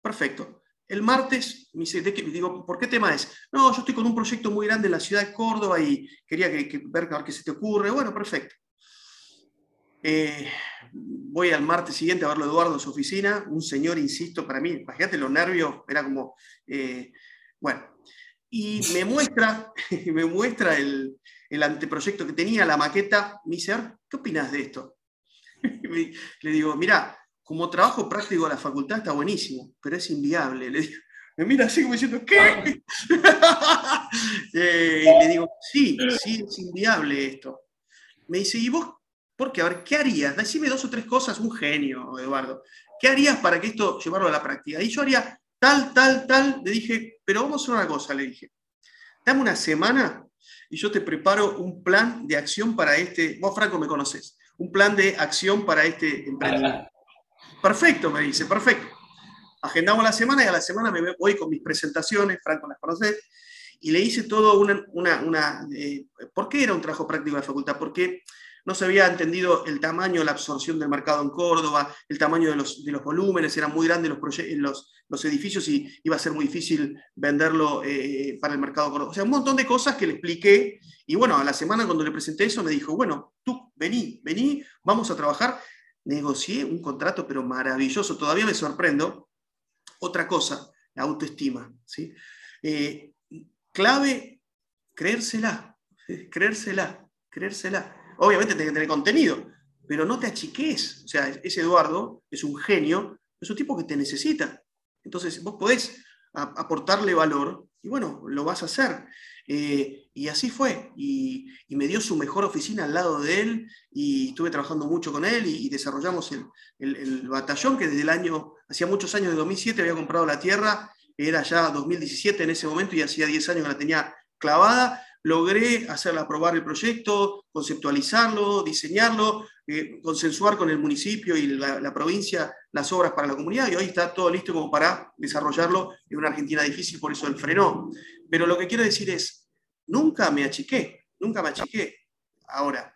perfecto. El martes me dice, digo, ¿por qué tema es? No, yo estoy con un proyecto muy grande en la ciudad de Córdoba y quería que, ver, qué se te ocurre. Bueno, perfecto. Eh, voy al martes siguiente a verlo Eduardo en su oficina, un señor, insisto, para mí, imagínate los nervios, era como, eh, bueno, y me muestra, me muestra el, anteproyecto que tenía, la maqueta, me dice, ¿qué opinas de esto? Le digo, mira, como trabajo práctico de la facultad está buenísimo, pero es inviable. Le digo, me mira así como diciendo, ¿qué? Eh, y le digo, sí, sí, es inviable esto. Me dice, ¿y vos? ¿Por qué? A ver, ¿qué harías? Decime dos o tres cosas, un genio, Eduardo. ¿Qué harías para que esto llevarlo a la práctica? Y yo haría tal, tal, tal. Le dije, pero vamos a hacer una cosa, le dije. Dame una semana y yo te preparo un plan de acción para este. Vos, Franco, me conoces. Un plan de acción para este emprendimiento. Perfecto, me dice, perfecto. Agendamos la semana y a la semana me voy con mis presentaciones, Franco las conoces, y le hice todo una... una, eh, ¿Por qué era un trabajo práctico de la facultad? Porque no se había entendido el tamaño, la absorción del mercado en Córdoba, el tamaño de los, de los volúmenes, eran muy grandes los, los, los, edificios y iba a ser muy difícil venderlo eh, para el mercado Córdoba. O sea, un montón de cosas que le expliqué y bueno, a la semana cuando le presenté eso me dijo, bueno, tú vení, vení, vamos a trabajar. Negocié un contrato pero maravilloso, todavía me sorprendo. Otra cosa, la autoestima. ¿sí? Eh, clave, creérsela, creérsela, creérsela Obviamente tiene que tener contenido, pero no te achiques. O sea, ese Eduardo es un genio, es un tipo que te necesita. Entonces, vos podés aportarle valor y bueno, lo vas a hacer. Eh, y así fue. Y, me dio su mejor oficina al lado de él y estuve trabajando mucho con él y, desarrollamos el, el, batallón que desde el año, hacía muchos años, de 2007, había comprado la tierra. Era ya 2017 en ese momento y hacía 10 años que la tenía clavada logré hacerla aprobar el proyecto, conceptualizarlo, diseñarlo, eh, consensuar con el municipio y la, provincia las obras para la comunidad y hoy está todo listo como para desarrollarlo en una Argentina difícil, por eso él frenó. Pero lo que quiero decir es, nunca me achiqué, nunca me achiqué. Ahora,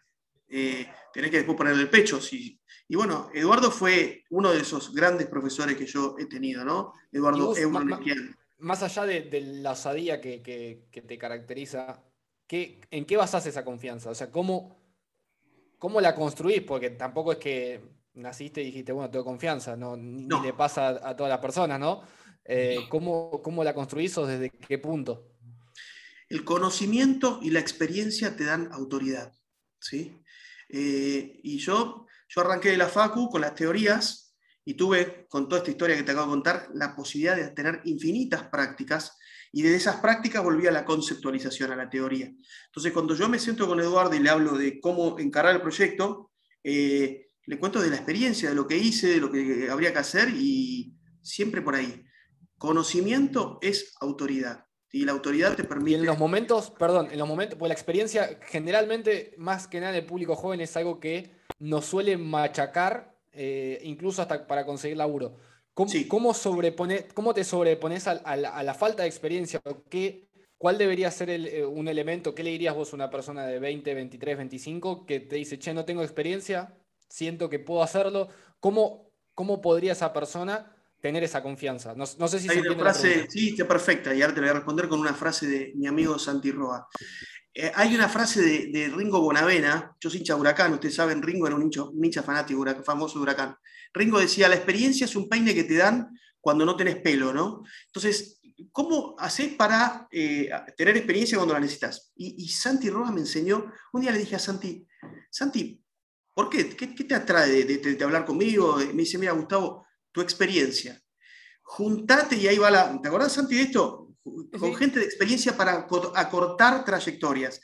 eh, tenés que después ponerle el pecho. Si, y bueno, Eduardo fue uno de esos grandes profesores que yo he tenido, ¿no? Eduardo Más allá de, la osadía que, que te caracteriza, ¿en qué basás esa confianza? O sea, ¿cómo, ¿cómo la construís? Porque tampoco es que naciste y dijiste, bueno, tengo confianza, no, ni, le pasa a, todas las personas, ¿no? Eh, ¿cómo, la construís o desde qué punto? El conocimiento y la experiencia te dan autoridad, ¿sí? Eh, y yo, yo arranqué de la FACU con las teorías y tuve, con toda esta historia que te acabo de contar, la posibilidad de tener infinitas prácticas y de esas prácticas volví a la conceptualización, a la teoría. Entonces, cuando yo me siento con Eduardo y le hablo de cómo encarar el proyecto, eh, le cuento de la experiencia, de lo que hice, de lo que habría que hacer y siempre por ahí. Conocimiento es autoridad. Y la autoridad te permite. Y en los momentos, perdón, en los momentos, pues la experiencia generalmente, más que nada el público joven, es algo que nos suele machacar, eh, incluso hasta para conseguir laburo. ¿Cómo, cómo te sobrepones a, la, falta de experiencia? ¿Qué, ¿Cuál debería ser eh, un elemento? ¿Qué le dirías vos a una persona de 20, 23, 25 que te dice, che, no tengo experiencia, siento que puedo hacerlo? ¿Cómo, cómo podría esa persona tener esa confianza? No, sé si Hay una frase, sí, está perfecta, y ahora te voy a responder con una frase de mi amigo Santi Roa. Eh, hay una frase de, Ringo Bonavena, yo soy hincha de Huracán, ustedes saben, Ringo era un hincha, fanático, famoso de Huracán. Ringo decía, la experiencia es un peine que te dan cuando no tenés pelo, ¿no? Entonces, ¿cómo haces para eh, tener experiencia cuando la necesitas? Y, Santi Roa me enseñó, un día le dije a Santi, Santi, ¿por qué? ¿Qué, te atrae de, hablar conmigo? Me dice, mira, Gustavo, tu experiencia. Juntate y ahí va la... ¿Te acordás, Santi, de esto? Con gente de experiencia para acortar trayectorias.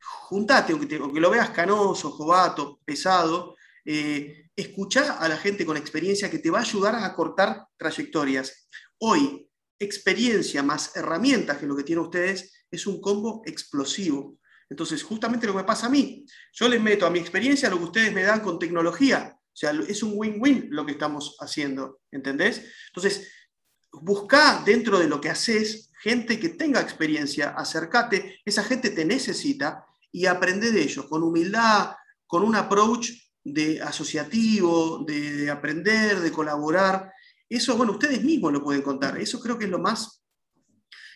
Juntate, aunque, lo veas canoso, jovato, pesado, eh, escucha a la gente con experiencia que te va a ayudar a acortar trayectorias. Hoy, experiencia más herramientas que lo que tienen ustedes es un combo explosivo. Entonces, justamente lo que me pasa a mí, yo les meto a mi experiencia lo que ustedes me dan con tecnología. O sea, es un win-win lo que estamos haciendo, ¿entendés? Entonces, busca dentro de lo que haces gente que tenga experiencia, acércate, esa gente te necesita y aprende de ellos con humildad, con un approach de asociativo, de, aprender, de colaborar. Eso, bueno, ustedes mismos lo pueden contar. Eso creo que es lo más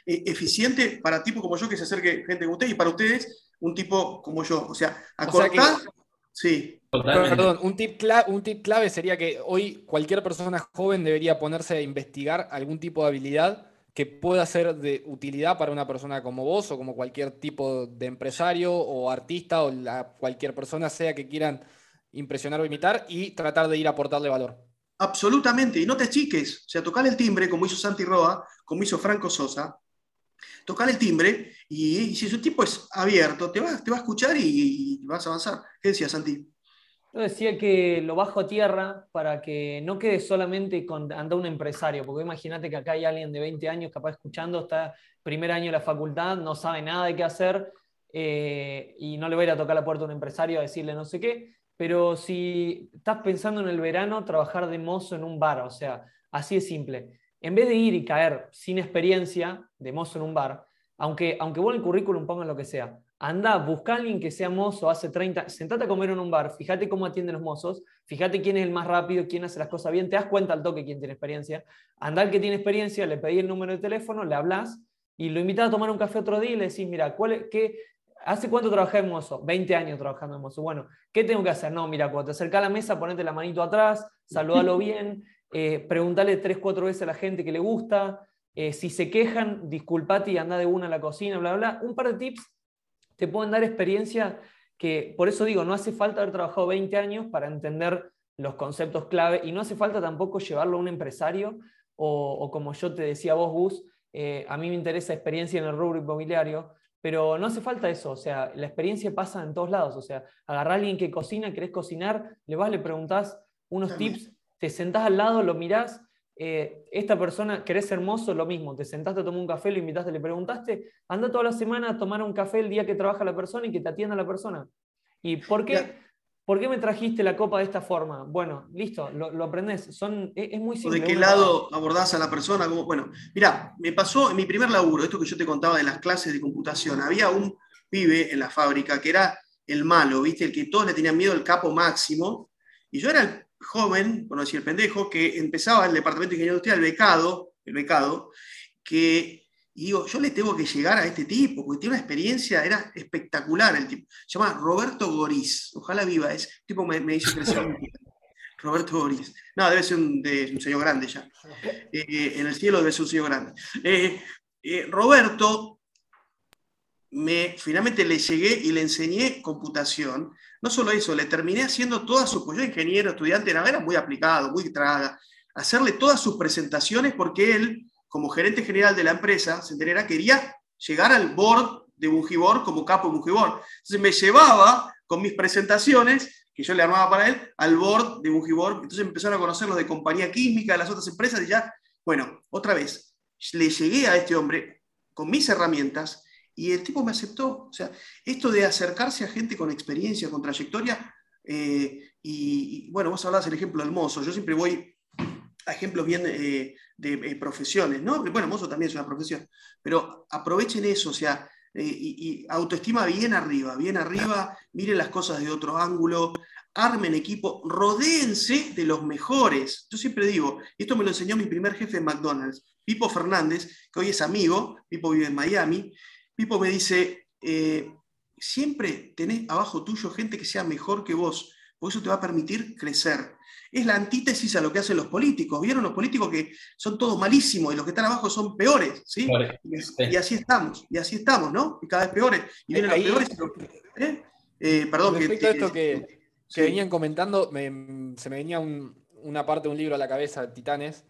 eh, eficiente para tipo como yo que se acerque gente como usted y para ustedes un tipo como yo. O sea, acortar. Sí. Perdón, un tip, clave, un tip clave sería que hoy cualquier persona joven debería ponerse a investigar algún tipo de habilidad que pueda ser de utilidad para una persona como vos o como cualquier tipo de empresario o artista o cualquier persona sea que quieran impresionar o imitar y tratar de ir a aportarle valor. Absolutamente, y no te chiques, o sea, tocar el timbre como hizo Santi Roa, como hizo Franco Sosa, tocar el timbre y, si su tipo es abierto, te va, te va a escuchar y, vas a avanzar. ¿Qué decía Santi? Yo decía que lo bajo a tierra para que no quede solamente con anda un empresario, porque imagínate que acá hay alguien de 20 años capaz escuchando, está primer año de la facultad, no sabe nada de qué hacer eh, y no le va a ir a tocar la puerta a un empresario a decirle no sé qué, pero si estás pensando en el verano, trabajar de mozo en un bar, o sea, así es simple. En vez de ir y caer sin experiencia de mozo en un bar, aunque, aunque el currículum pongan lo que sea, Anda, busca a alguien que sea mozo hace 30, sentate a comer en un bar, fíjate cómo atienden los mozos, fíjate quién es el más rápido, quién hace las cosas bien, te das cuenta al toque quién tiene experiencia. Anda al que tiene experiencia, le pedí el número de teléfono, le hablas y lo invitas a tomar un café otro día y le decís, mira, ¿cuál qué, ¿hace cuánto trabajé en mozo? 20 años trabajando en mozo. Bueno, ¿qué tengo que hacer? No, mira, cuando te acercas a la mesa, ponete la manito atrás, saludalo bien, eh, preguntale tres, cuatro veces a la gente que le gusta, eh, si se quejan, disculpate y anda de una a la cocina, bla, bla. Un par de tips te pueden dar experiencia que, por eso digo, no hace falta haber trabajado 20 años para entender los conceptos clave y no hace falta tampoco llevarlo a un empresario o, como yo te decía vos, Gus, eh, a mí me interesa experiencia en el rubro inmobiliario, pero no hace falta eso, o sea, la experiencia pasa en todos lados, o sea, agarrar a alguien que cocina, querés cocinar, le vas, le preguntás unos tips, te sentás al lado, lo mirás eh, esta persona, querés hermoso, lo mismo, te sentaste a tomar un café, lo invitaste, le preguntaste, anda toda la semana a tomar un café el día que trabaja la persona y que te atienda la persona. ¿Y por qué, ¿por qué me trajiste la copa de esta forma? Bueno, listo, lo, lo aprendés. Son, es, muy simple. ¿De qué lado abordás a la persona? bueno, mira, me pasó en mi primer laburo, esto que yo te contaba de las clases de computación, había un pibe en la fábrica que era el malo, ¿viste? El que todos le tenían miedo, el capo máximo, y yo era el joven, por no decir el pendejo, que empezaba el departamento de ingeniería industrial, el becado, el becado, que, y digo, yo le tengo que llegar a este tipo, porque tiene una experiencia, era espectacular el tipo. Se llama Roberto Goriz, ojalá viva, es tipo me, me hizo crecer. Roberto Goriz. No, debe ser un, de, un señor grande ya. Eh, en el cielo debe ser un señor grande. Eh, eh, Roberto, me, finalmente le llegué y le enseñé computación, no solo eso, le terminé haciendo todas sus, pues yo ingeniero, estudiante, era, muy aplicado, muy traga, hacerle todas sus presentaciones porque él, como gerente general de la empresa, se enterara, quería llegar al board de Bungibor como capo de Bungibor. Entonces me llevaba con mis presentaciones, que yo le armaba para él, al board de Bungibor. Entonces empezaron a conocerlos de compañía química, de las otras empresas, y ya, bueno, otra vez, le llegué a este hombre con mis herramientas y el tipo me aceptó. O sea, esto de acercarse a gente con experiencia, con trayectoria, eh, y, bueno, vos hablabas el ejemplo del mozo. Yo siempre voy a ejemplos bien eh, de eh, profesiones, ¿no? Bueno, mozo también es una profesión, pero aprovechen eso, o sea, y, autoestima bien arriba, bien arriba, miren las cosas de otro ángulo, armen equipo, rodéense de los mejores. Yo siempre digo, y esto me lo enseñó mi primer jefe en McDonald's, Pipo Fernández, que hoy es amigo, Pipo vive en Miami, Pipo me dice, eh, siempre tenés abajo tuyo gente que sea mejor que vos, porque eso te va a permitir crecer. Es la antítesis a lo que hacen los políticos. ¿Vieron los políticos que son todos malísimos y los que están abajo son peores? ¿sí? Y, así estamos, y así estamos, ¿no? Y cada vez peores. Y vienen los peores. ¿eh? Eh, perdón. Respecto que, a esto que, venían comentando, se me venía una parte de un libro a la cabeza, Titanes.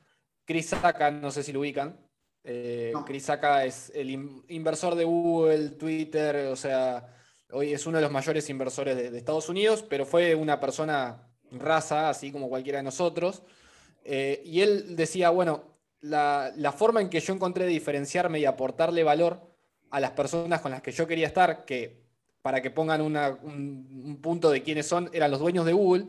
Chris Saka, no sé si lo ubican, eh, Chris Saka es el inversor de Google, Twitter, o sea, hoy es uno de los mayores inversores de, Estados Unidos, pero fue una persona raza, así como cualquiera de nosotros. Eh, y él decía, bueno, la, forma en que yo encontré de diferenciarme y aportarle valor a las personas con las que yo quería estar, que para que pongan un, un punto de quiénes son, eran los dueños de Google,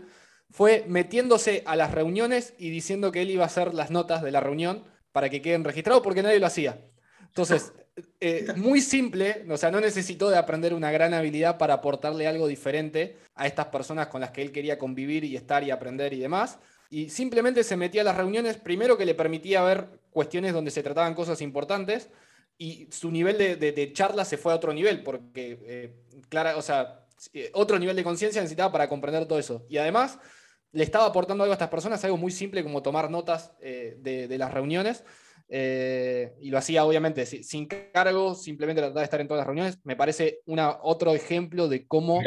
fue metiéndose a las reuniones y diciendo que él iba a hacer las notas de la reunión para que queden registrados porque nadie lo hacía. Entonces, eh, muy simple, o sea, no necesitó de aprender una gran habilidad para aportarle algo diferente a estas personas con las que él quería convivir y estar y aprender y demás. Y simplemente se metía a las reuniones, primero que le permitía ver cuestiones donde se trataban cosas importantes y su nivel de, charla se fue a otro nivel, porque, eh, clara, o sea, eh, otro nivel de conciencia necesitaba para comprender todo eso. Y además, le estaba aportando algo a estas personas, algo muy simple como tomar notas eh, de, las reuniones. Eh, y lo hacía obviamente sin cargo, simplemente trataba de estar en todas las reuniones. Me parece una, otro ejemplo de cómo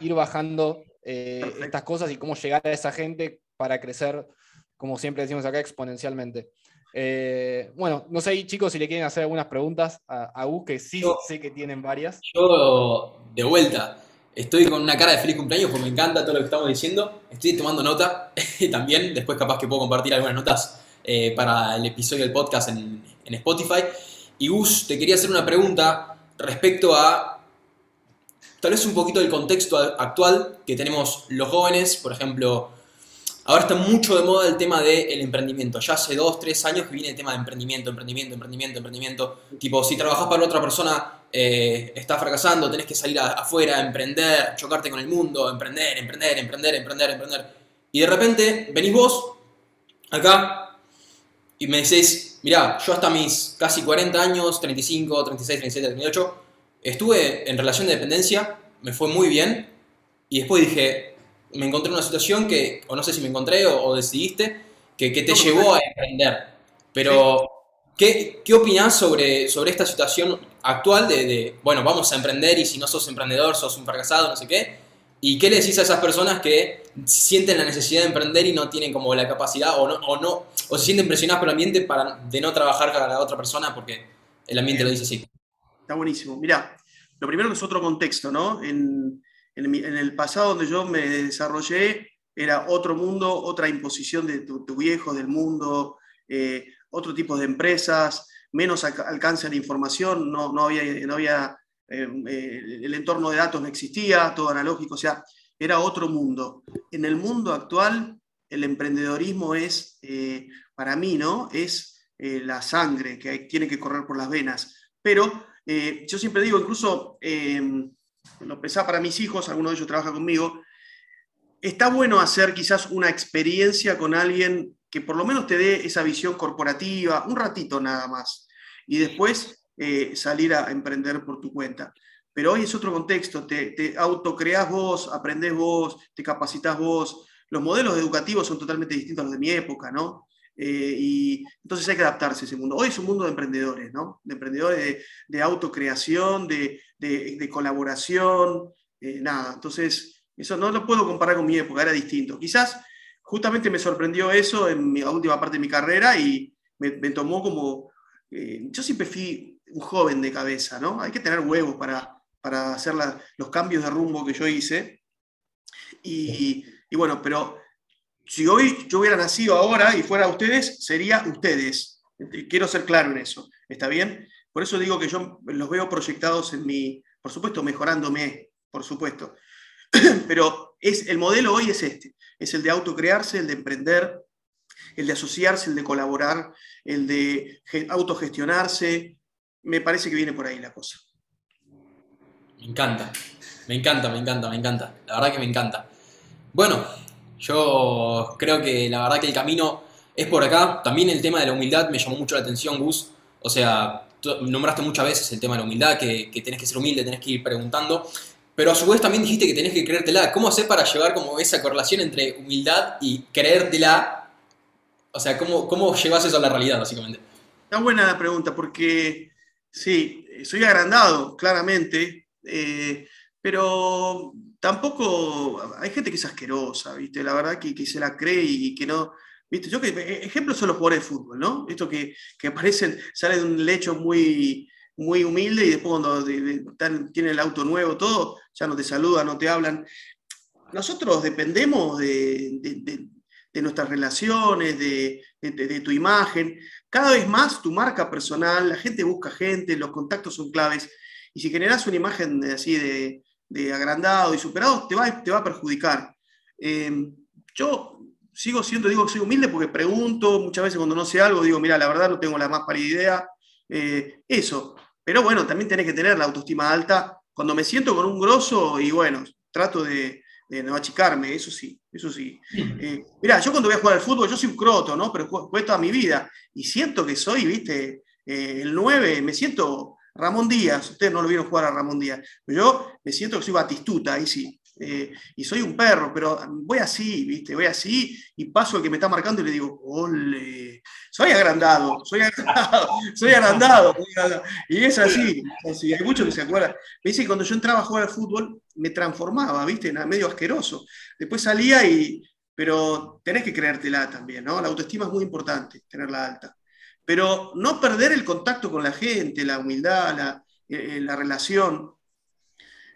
ir bajando eh, estas cosas y cómo llegar a esa gente para crecer, como siempre decimos acá, exponencialmente. Eh, bueno, no sé, chicos, si le quieren hacer algunas preguntas a, a U, que sí sé que tienen varias. Yo, de vuelta, estoy con una cara de feliz cumpleaños porque me encanta todo lo que estamos diciendo. Estoy tomando nota también, después capaz que puedo compartir algunas notas eh, para el episodio del podcast en, en Spotify. Y Gus, te quería hacer una pregunta respecto a tal vez un poquito del contexto actual que tenemos los jóvenes, por ejemplo, Ahora está mucho de moda el tema del emprendimiento. Ya hace dos, tres años que viene el tema de emprendimiento, emprendimiento, emprendimiento, emprendimiento. Tipo, si trabajas para otra persona, eh, está fracasando, tenés que salir afuera, emprender, chocarte con el mundo, emprender, emprender, emprender, emprender, emprender. Y de repente venís vos acá y me decís, mirá, yo hasta mis casi 40 años, 35, 36, 37, 38, estuve en relación de dependencia, me fue muy bien. Y después dije, me encontré en una situación que, o no sé si me encontré o, decidiste, que, te llevó a emprender. Pero, ¿qué, qué opinás sobre, sobre esta situación actual de, bueno, vamos a emprender y si no sos emprendedor, sos un fracasado, no sé qué? ¿Y qué le decís a esas personas que sienten la necesidad de emprender y no tienen como la capacidad o no, o, no, o se sienten presionadas por el ambiente para, de no trabajar para la otra persona porque el ambiente lo dice así? Está buenísimo. Mira, lo primero que es otro contexto, ¿no? En, en, el pasado donde yo me desarrollé era otro mundo, otra imposición de tu, viejo, del mundo, eh, otro tipo de empresas, menos alcance de información, no, no había, había eh, eh, el entorno de datos no existía, todo analógico, o sea, era otro mundo. En el mundo actual, el emprendedorismo es, para mí, ¿no? Es la sangre que tiene que correr por las venas. Pero yo siempre digo, incluso lo pensaba para mis hijos, alguno de ellos trabaja conmigo, está bueno hacer quizás una experiencia con alguien que por lo menos te dé esa visión corporativa, un ratito nada más, y después eh, salir a emprender por tu cuenta. Pero hoy es otro contexto, te, te vos, aprendés vos, te capacitas vos. Los modelos educativos son totalmente distintos a los de mi época, ¿no? Eh, y entonces hay que adaptarse a ese mundo. Hoy es un mundo de emprendedores, ¿no? De emprendedores de, autocreación, de, colaboración, eh, nada. Entonces, eso no lo puedo comparar con mi época, era distinto. Quizás justamente me sorprendió eso en mi, última parte de mi carrera y me, tomó como... Eh, yo siempre fui un joven de cabeza, ¿no? Hay que tener huevos para, para hacer los cambios de rumbo que yo hice. Y, y bueno, pero si hoy yo hubiera nacido ahora y fuera ustedes, sería ustedes. Quiero ser claro en eso. ¿Está bien? Por eso digo que yo los veo proyectados en mi, por supuesto, mejorándome, por supuesto. Pero es, el modelo hoy es este. Es el de autocrearse, el de emprender, el de asociarse, el de colaborar, el de autogestionarse. Me parece que viene por ahí la cosa. Me encanta, me encanta, me encanta, me encanta. La verdad que me encanta. Bueno, yo creo que la verdad que el camino es por acá. También el tema de la humildad me llamó mucho la atención, Gus. O sea, nombraste muchas veces el tema de la humildad, que, que tenés que ser humilde, tenés que ir preguntando. Pero a su vez también dijiste que tenés que creértela. ¿Cómo hacer para llevar como esa correlación entre humildad y creértela? O sea, ¿cómo, cómo llevas eso a la realidad, básicamente? Está buena la pregunta, porque sí, soy agrandado, claramente, eh, pero tampoco, hay gente que es asquerosa, ¿viste? La verdad que, que se la cree y que no, ¿viste? Yo que, e, ejemplos son los jugadores de fútbol, ¿no? Esto que, que aparecen, salen de un lecho muy, muy humilde y después cuando tienen el auto nuevo, todo, ya no te saludan, no te hablan. Nosotros dependemos de, de, de nuestras relaciones, de, tu imagen. Cada vez más tu marca personal, la gente busca gente, los contactos son claves. Y si generas una imagen así de, de agrandado y superado, te va, te va a perjudicar. Eh, yo sigo siendo, digo que soy humilde porque pregunto, muchas veces cuando no sé algo, digo, mira, la verdad no tengo la más pálida idea. Eh, eso. Pero bueno, también tenés que tener la autoestima alta. Cuando me siento con un grosso y bueno, trato de, no achicarme, eso sí, eso sí. Eh, mira, yo cuando voy a jugar al fútbol, yo soy un croto, ¿no? Pero juego toda mi vida y siento que soy, viste, el 9, me siento Ramón Díaz, ustedes no lo vieron jugar a Ramón Díaz, pero yo me siento que soy Batistuta, ahí sí. Eh, y soy un perro, pero voy así, ¿viste? Voy así y paso al que me está marcando y le digo, ole, soy agrandado, soy agrandado, soy agrandado. Y es así, así, hay muchos que se acuerdan. Me dice que cuando yo entraba a jugar al fútbol me transformaba, ¿viste? Era medio asqueroso. Después salía y, pero tenés que creértela también, ¿no? La autoestima es muy importante, tenerla alta. Pero no perder el contacto con la gente, la humildad, la, eh, la relación.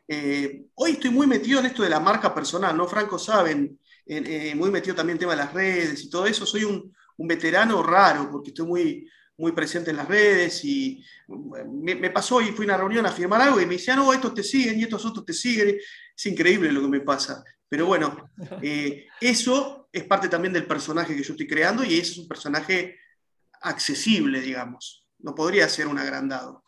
Eh, hoy estoy muy metido en esto de la marca personal, ¿no? Franco saben, eh, muy metido también en el tema de las redes y todo eso. Soy un, veterano raro porque estoy muy, muy presente en las redes y me, pasó y fui a una reunión a firmar algo y me decían, no, estos te siguen y estos otros te siguen. Es increíble lo que me pasa. Pero bueno, eso es parte también del personaje que yo estoy creando y ese es un personaje accesible, digamos. No podría ser un agrandado.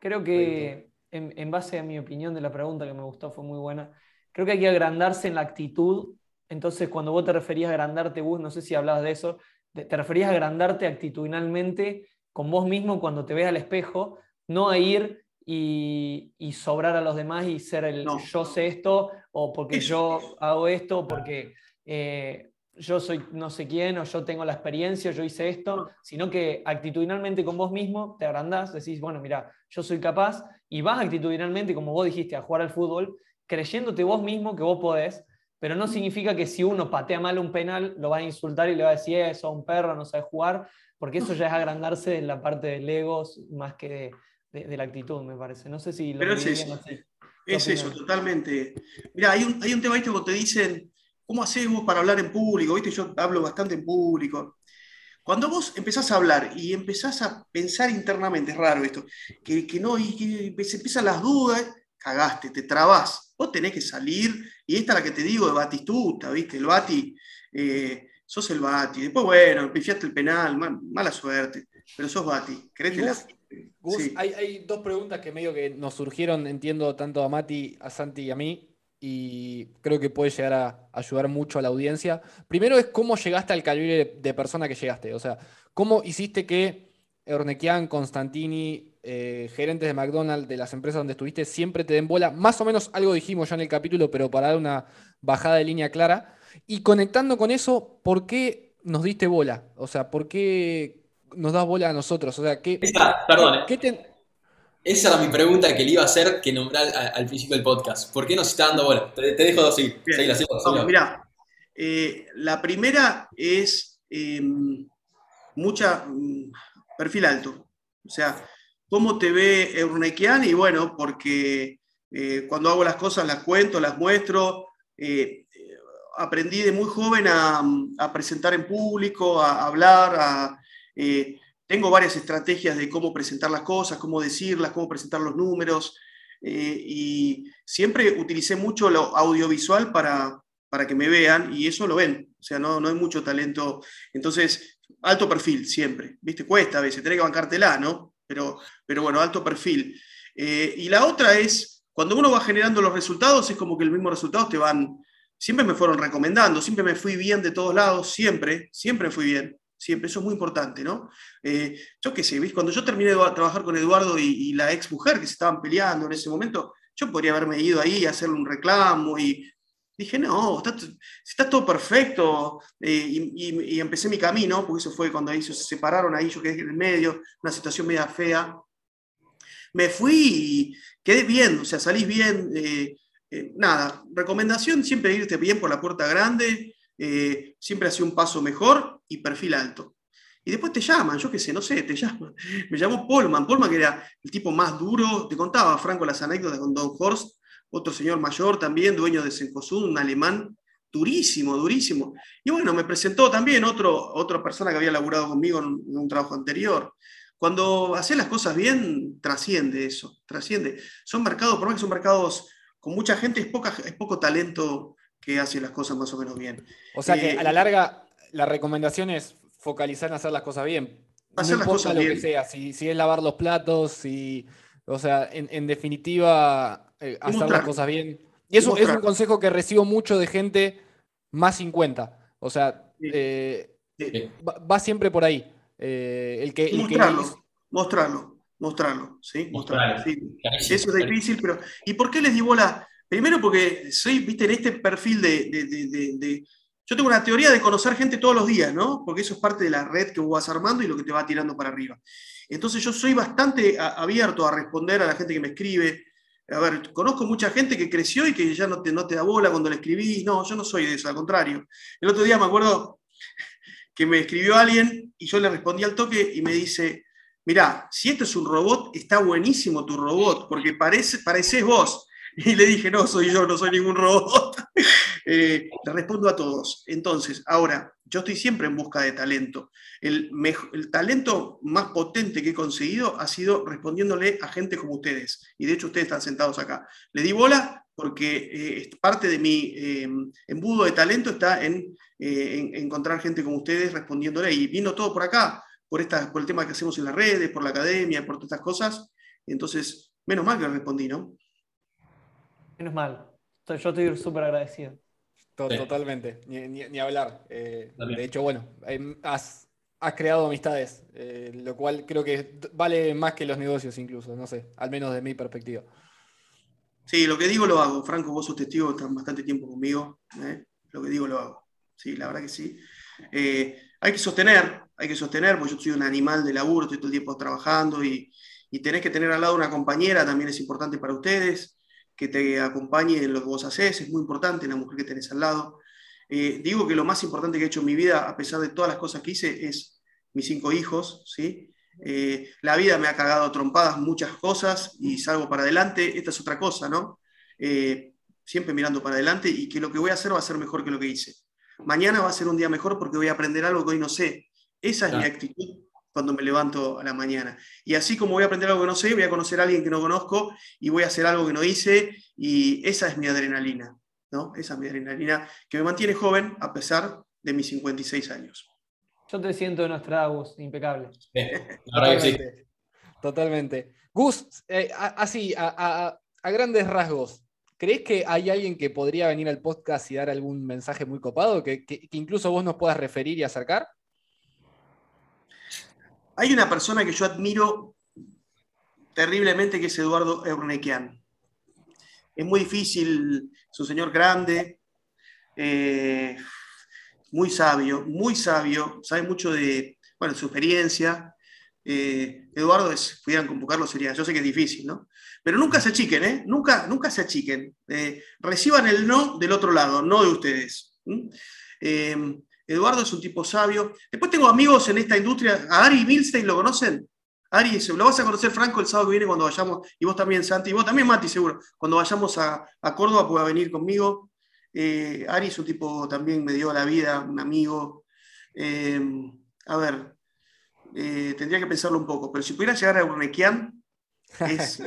Creo que en, base a mi opinión de la pregunta que me gustó, fue muy buena, creo que hay que agrandarse en la actitud. Entonces, cuando vos te referías a agrandarte, vos, no sé si hablabas de eso, te referías a agrandarte actitudinalmente con vos mismo cuando te ves al espejo, no a ir y, sobrar a los demás y ser el yo sé esto, o porque yo hago esto, o porque eh, yo soy no sé quién o yo tengo la experiencia, yo hice esto, sino que actitudinalmente con vos mismo te agrandás, decís, bueno, mira, yo soy capaz y vas actitudinalmente, como vos dijiste, a jugar al fútbol, creyéndote vos mismo que vos podés, pero no significa que si uno patea mal un penal, lo va a insultar y le va a decir, eso, un perro, no sabe jugar, porque eso ya es agrandarse en la parte del ego más que de, la actitud, me parece. No sé si lo pero es eso, así. Es eso, totalmente. Mira, hay un, hay un tema que te dicen ¿Cómo haces vos para hablar en público? ¿Viste? Yo hablo bastante en público. Cuando vos empezás a hablar y empezás a pensar internamente, es raro esto, que, no, y que se empiezan las dudas, cagaste, te trabás. Vos tenés que salir, y esta es la que te digo de Batistuta, ¿viste? El Bati, eh, sos el Bati. Después, bueno, pifiaste el penal, mala suerte, pero sos Bati, créetela. Gus, hay, hay, dos preguntas que medio que nos surgieron, entiendo, tanto a Mati, a Santi y a mí y creo que puede llegar a ayudar mucho a la audiencia. Primero es cómo llegaste al calibre de persona que llegaste, o sea, cómo hiciste que Ernequian, Constantini, eh, gerentes de McDonald's, de las empresas donde estuviste, siempre te den bola. Más o menos algo dijimos ya en el capítulo, pero para dar una bajada de línea clara. Y conectando con eso, ¿por qué nos diste bola? O sea, ¿por qué nos das bola a nosotros? O sea, ¿qué, perdón. ¿qué te, esa era mi pregunta que le iba a hacer que nombrar al, principio del podcast. ¿Por qué nos está dando bola? Te, dejo dos seguir. mira, eh, la primera es em, mucha mm, perfil alto. O sea, ¿cómo te ve Eurnequian? Y bueno, porque eh, cuando hago las cosas las cuento, las muestro. Eh, aprendí de muy joven a, presentar en público, a, hablar, a, tengo varias estrategias de cómo presentar las cosas, cómo decirlas, cómo presentar los números, eh, y siempre utilicé mucho lo audiovisual para, para que me vean, y eso lo ven, o sea, no, no hay mucho talento. Entonces, alto perfil siempre, ¿viste? Cuesta a veces, tenés que bancártela, ¿no? Pero, pero bueno, alto perfil. Eh, y la otra es, cuando uno va generando los resultados, es como que el mismo resultado te van, siempre me fueron recomendando, siempre me fui bien de todos lados, siempre, siempre fui bien siempre, eso es muy importante, ¿no? Eh, yo qué sé, cuando yo terminé de trabajar con Eduardo y, la ex mujer que se estaban peleando en ese momento, yo podría haberme ido ahí a hacerle un reclamo y dije, no, está, todo perfecto. Eh, y, empecé mi camino, porque eso fue cuando ahí se separaron, ahí yo quedé en el medio, una situación media fea. Me fui y quedé bien, o sea, salís bien. Eh, nada, recomendación siempre irte bien por la puerta grande, siempre hacía un paso mejor y perfil alto. Y después te llaman, yo qué sé, no sé, te llaman. Me llamó Polman, Polman que era el tipo más duro, te contaba Franco las anécdotas con Don Horst, otro señor mayor también, dueño de Sencosud, un alemán durísimo, durísimo. Y bueno, me presentó también otro, otra persona que había laburado conmigo en, un trabajo anterior. Cuando haces las cosas bien, trasciende eso, trasciende. Son mercados, por más que son mercados con mucha gente, es, poca, es poco talento que hace las cosas más o menos bien. O sea que a la eh, larga la recomendación es focalizar en hacer las cosas bien. Hacer las cosas lo que sea, si, es lavar los platos, si, o sea, en, definitiva, eh, hacer las cosas bien. Y eso es un consejo que recibo mucho de gente más 50. O sea, eh, Va, siempre por ahí. el que, mostrarlo, mostrarlo, mostrarlo, ¿sí? Mostrarlo, Eso es difícil, pero ¿y por qué les di bola? Primero porque soy, viste, en este perfil de, Yo tengo una teoría de conocer gente todos los días, ¿no? Porque eso es parte de la red que vos vas armando y lo que te va tirando para arriba. Entonces yo soy bastante abierto a responder a la gente que me escribe. A ver, conozco mucha gente que creció y que ya no te, no te da bola cuando le escribís. No, yo no soy de eso, al contrario. El otro día me acuerdo que me escribió alguien y yo le respondí al toque y me dice, mirá, si esto es un robot, está buenísimo tu robot, porque parece, pareces vos. Y le dije, no, soy yo, no soy ningún robot. Eh, respondo a todos. Entonces, ahora, yo estoy siempre en busca de talento. El, el, talento más potente que he conseguido ha sido respondiéndole a gente como ustedes. Y de hecho ustedes están sentados acá. Le di bola porque eh, parte de mi eh, embudo de talento está en, encontrar gente como ustedes respondiéndole. Y vino todo por acá, por, esta, por el tema que hacemos en las redes, por la academia, por todas estas cosas. Entonces, menos mal que respondí, ¿no? Menos mal. Yo estoy súper agradecido. Totalmente, ni, hablar. Eh, de hecho, bueno, has, creado amistades, eh, lo cual creo que vale más que los negocios incluso, no sé, al menos de mi perspectiva. Sí, lo que digo lo hago. Franco, vos sos testigo, estás bastante tiempo conmigo. ¿eh? Lo que digo lo hago. Sí, la verdad que sí. hay que sostener, hay que sostener, porque yo soy un animal de laburo, estoy todo el tiempo trabajando y, y tenés que tener al lado una compañera, también es importante para ustedes que te acompañe en lo que vos haces, es muy importante la mujer que tenés al lado. Eh, digo que lo más importante que he hecho en mi vida, a pesar de todas las cosas que hice, es mis cinco hijos, ¿sí? Eh, la vida me ha cagado trompadas muchas cosas y salgo para adelante, esta es otra cosa, ¿no? Eh, siempre mirando para adelante y que lo que voy a hacer va a ser mejor que lo que hice. Mañana va a ser un día mejor porque voy a aprender algo que hoy no sé. Esa es mi actitud cuando me levanto a la mañana. Y así como voy a aprender algo que no sé, voy a conocer a alguien que no conozco y voy a hacer algo que no hice y esa es mi adrenalina, ¿no? Esa es mi adrenalina que me mantiene joven a pesar de mis 56 años. Yo te siento de Nostradamus, impecable. Totalmente. Totalmente. Gus, eh, así, a, grandes rasgos, ¿crees que hay alguien que podría venir al podcast y dar algún mensaje muy copado que incluso vos nos puedas referir y acercar? Hay una persona que yo admiro terriblemente que es Eduardo Eurnequian. Es muy difícil, es un señor grande, eh, muy sabio, muy sabio, sabe mucho de bueno, su experiencia. Eh, Eduardo, es, pudieran convocarlo, sería, yo sé que es difícil, ¿no? Pero nunca se achiquen, ¿eh? Nunca, nunca se achiquen. Eh, reciban el no del otro lado, no de ustedes. Eduardo es un tipo sabio. Después tengo amigos en esta industria. A Ari Milstein, ¿lo conocen? Ari, lo vas a conocer Franco el sábado que viene cuando vayamos, y vos también, Santi, y vos también, Mati, seguro, cuando vayamos a, Córdoba pueda venir conmigo. Eh, Ari es un tipo también me dio la vida, un amigo. Eh, a ver, eh, tendría que pensarlo un poco, pero si pudiera llegar a Urnequian, es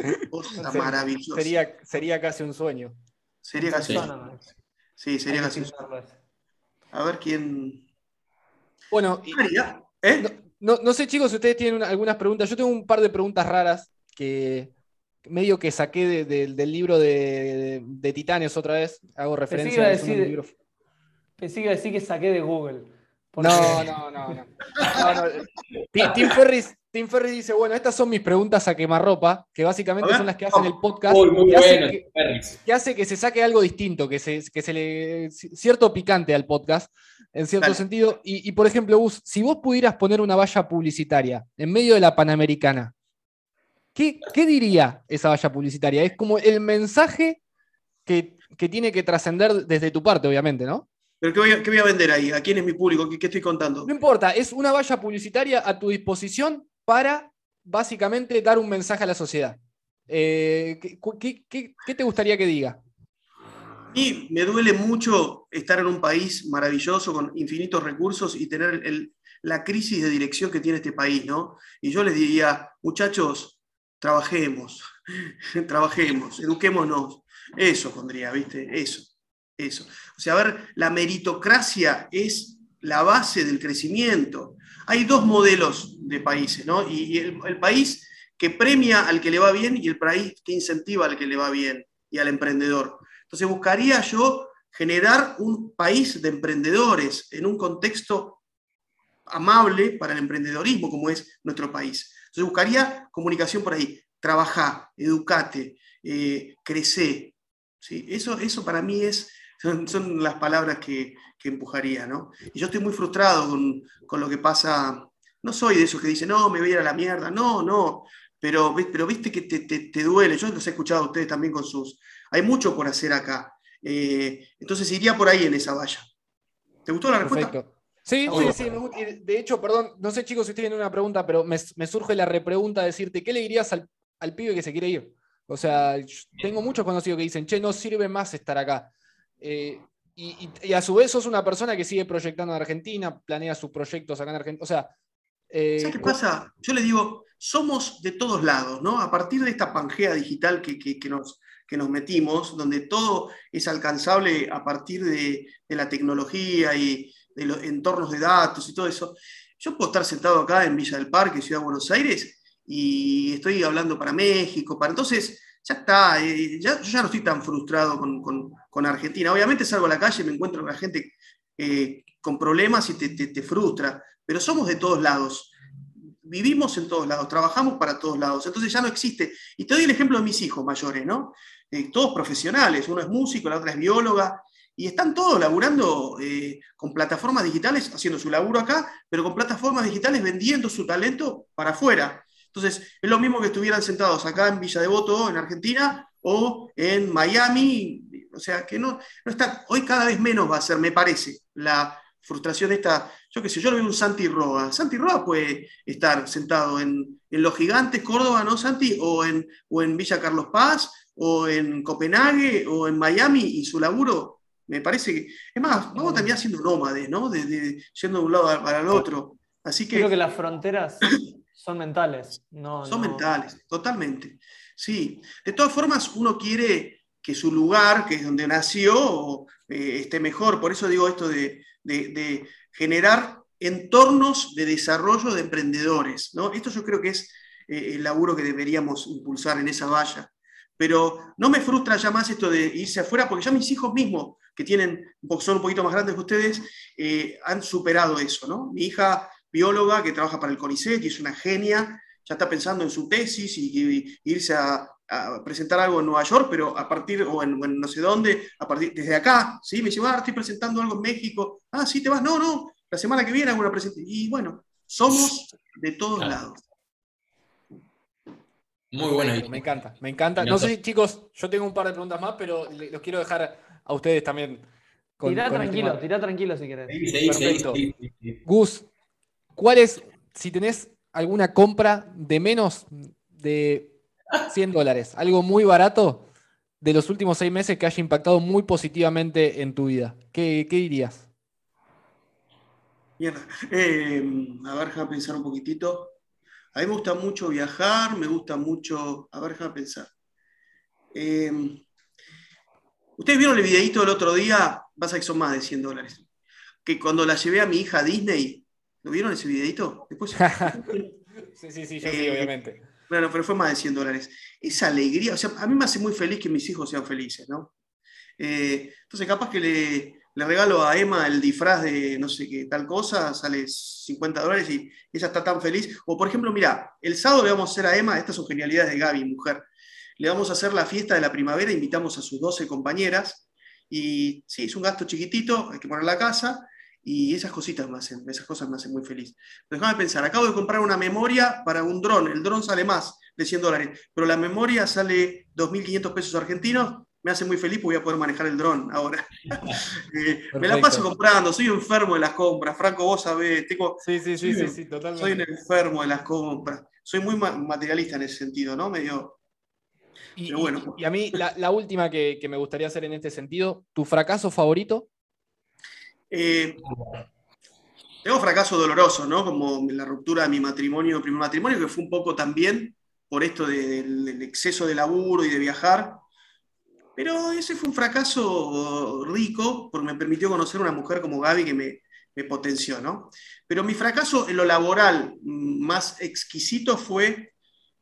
maravilloso. Sería, sería casi un sueño. Sería casi un sueño. Sí, sería casi un sueño. A ver quién. Bueno, ¿eh? no, sé, chicos, si ustedes tienen algunas preguntas. Yo tengo un par de preguntas raras que medio que saqué del libro de, Titanes otra vez. Hago referencia a, decir, libro. Pensé que iba a decir que saqué de Google. No, no, no, no. Tim, Ferris, Tim dice, bueno, estas son mis preguntas a quemarropa, que básicamente son las que hacen el podcast. muy que, hace que, se saque algo distinto, que se, que se le... cierto picante al podcast, en cierto sentido. Y, por ejemplo, Gus, si vos pudieras poner una valla publicitaria en medio de la Panamericana, ¿qué, diría esa valla publicitaria? Es como el mensaje que, que tiene que trascender desde tu parte, obviamente, ¿no? ¿Pero qué voy, a, vender ahí? ¿A quién es mi público? ¿Qué, estoy contando? No importa, es una valla publicitaria a tu disposición para básicamente dar un mensaje a la sociedad. Eh, ¿qué, te gustaría que diga? Y me duele mucho estar en un país maravilloso con infinitos recursos y tener la crisis de dirección que tiene este país, ¿no? Y yo les diría, muchachos, trabajemos, trabajemos, eduquémonos. Eso pondría, ¿viste? Eso. Eso. O sea, a ver, la meritocracia es la base del crecimiento. Hay dos modelos de países, ¿no? Y, el, país que premia al que le va bien y el país que incentiva al que le va bien y al emprendedor. Entonces buscaría yo generar un país de emprendedores en un contexto amable para el emprendedorismo como es nuestro país. Entonces buscaría comunicación por ahí. Trabajar, educate, eh, crecer, ¿sí? Eso, eso para mí es, son, las palabras que, empujaría, ¿no? Y yo estoy muy frustrado con, lo que pasa. No soy de esos que dicen, no, me voy a ir a la mierda. No, no. Pero, pero viste que te, duele. Yo los he escuchado a ustedes también con sus. Hay mucho por hacer acá. Eh, entonces iría por ahí en esa valla. ¿Te gustó la respuesta? Sí, sí, sí. De hecho, perdón, no sé chicos si ustedes tienen una pregunta, pero me, surge la repregunta de decirte, ¿qué le dirías al, al pibe que se quiere ir? O sea, tengo muchos conocidos que dicen, che, no sirve más estar acá. Eh, y, a su vez sos una persona que sigue proyectando en Argentina, planea sus proyectos acá en Argentina. O sea. Eh, ¿Sabes qué pasa? Yo le digo, somos de todos lados, ¿no? A partir de esta pangea digital que, nos, que nos metimos, donde todo es alcanzable a partir de, la tecnología y de los entornos de datos y todo eso. Yo puedo estar sentado acá en Villa del Parque, Ciudad de Buenos Aires, y estoy hablando para México, para entonces ya está, eh, ya, yo ya no estoy tan frustrado con, Argentina. Obviamente salgo a la calle y me encuentro con la gente eh, con problemas y te, frustra, pero somos de todos lados, vivimos en todos lados, trabajamos para todos lados, entonces ya no existe. Y te doy el ejemplo de mis hijos mayores, ¿no? Eh, todos profesionales, uno es músico, la otra es bióloga, y están todos laburando con plataformas digitales, haciendo su laburo acá, pero con plataformas digitales vendiendo su talento para afuera. Entonces, es lo mismo que estuvieran sentados acá en Villa Devoto, en Argentina, o en Miami. O sea, que no, no está, hoy cada vez menos va a ser, me parece, la frustración esta, yo qué sé, yo lo veo un Santi Roa. Santi Roa puede estar sentado en, Los Gigantes, Córdoba, ¿no, Santi? O en, o en Villa Carlos Paz, o en Copenhague, o en Miami, y su laburo, me parece que, es más, vamos también haciendo nómades, ¿no? De, yendo de un lado para el otro. Así que... Creo que las fronteras son mentales. No, son mentales, totalmente. Sí. De todas formas, uno quiere que su lugar, que es donde nació, eh, esté mejor. Por eso digo esto de, generar entornos de desarrollo de emprendedores. ¿no? Esto yo creo que es eh, el laburo que deberíamos impulsar en esa valla. Pero no me frustra ya más esto de irse afuera, porque ya mis hijos mismos, que tienen, son un poquito más grandes que ustedes, eh, han superado eso. ¿no? Mi hija bióloga que trabaja para el CONICET y es una genia, ya está pensando en su tesis y, irse a, presentar algo en Nueva York, pero a partir, o en, no sé dónde, a partir, desde acá, ¿sí? Me dice, ah, estoy presentando algo en México, ah, sí, te vas, no, no, la semana que viene hago una presentación. Y bueno, somos de todos lados. Muy bueno. Me encanta, me encanta. No sé, chicos, yo tengo un par de preguntas más, pero los quiero dejar a ustedes también. tirá tranquilo, tirá tranquilo si querés. Perfecto. Gus, ¿Cuál es, si tenés alguna compra de menos de 100 dólares, algo muy barato de los últimos seis meses que haya impactado muy positivamente en tu vida? ¿Qué, dirías? Mierda. Eh, a ver, déjame pensar un poquitito. A mí me gusta mucho viajar, me gusta mucho. A ver, déjame pensar. Eh, Ustedes vieron el videito del otro día, vas a que son más de 100 dólares. Que cuando la llevé a mi hija a Disney, ¿Lo vieron ese videito? Después... sí, sí, sí, yo sí, eh, obviamente. Bueno, pero fue más de 100 dólares. Esa alegría, o sea, a mí me hace muy feliz que mis hijos sean felices, ¿no? Eh, entonces, capaz que le, le, regalo a Emma el disfraz de no sé qué tal cosa, sale 50 dólares y ella está tan feliz. O, por ejemplo, mira, el sábado le vamos a hacer a Emma, estas son genialidades de Gaby, mujer, le vamos a hacer la fiesta de la primavera, invitamos a sus 12 compañeras y sí, es un gasto chiquitito, hay que poner la casa y esas cositas me hacen, esas cosas me hacen muy feliz. déjame pensar, acabo de comprar una memoria para un dron, el dron sale más de 100 dólares, pero la memoria sale 2.500 pesos argentinos, me hace muy feliz porque voy a poder manejar el dron ahora. Eh, me la paso comprando, soy enfermo de las compras, Franco, vos sabés, tengo, sí, sí, sí, sí, sí, totalmente. Soy un enfermo de las compras, soy muy materialista en ese sentido, ¿no? Medio... Y, bueno. y, a mí, la, última que, que me gustaría hacer en este sentido, ¿tu fracaso favorito? Eh, tengo fracaso doloroso, ¿no? Como la ruptura de mi matrimonio, primer matrimonio, que fue un poco también por esto del exceso de laburo y de viajar. Pero ese fue un fracaso rico, porque me permitió conocer una mujer como Gaby que me, potenció, ¿no? Pero mi fracaso en lo laboral más exquisito fue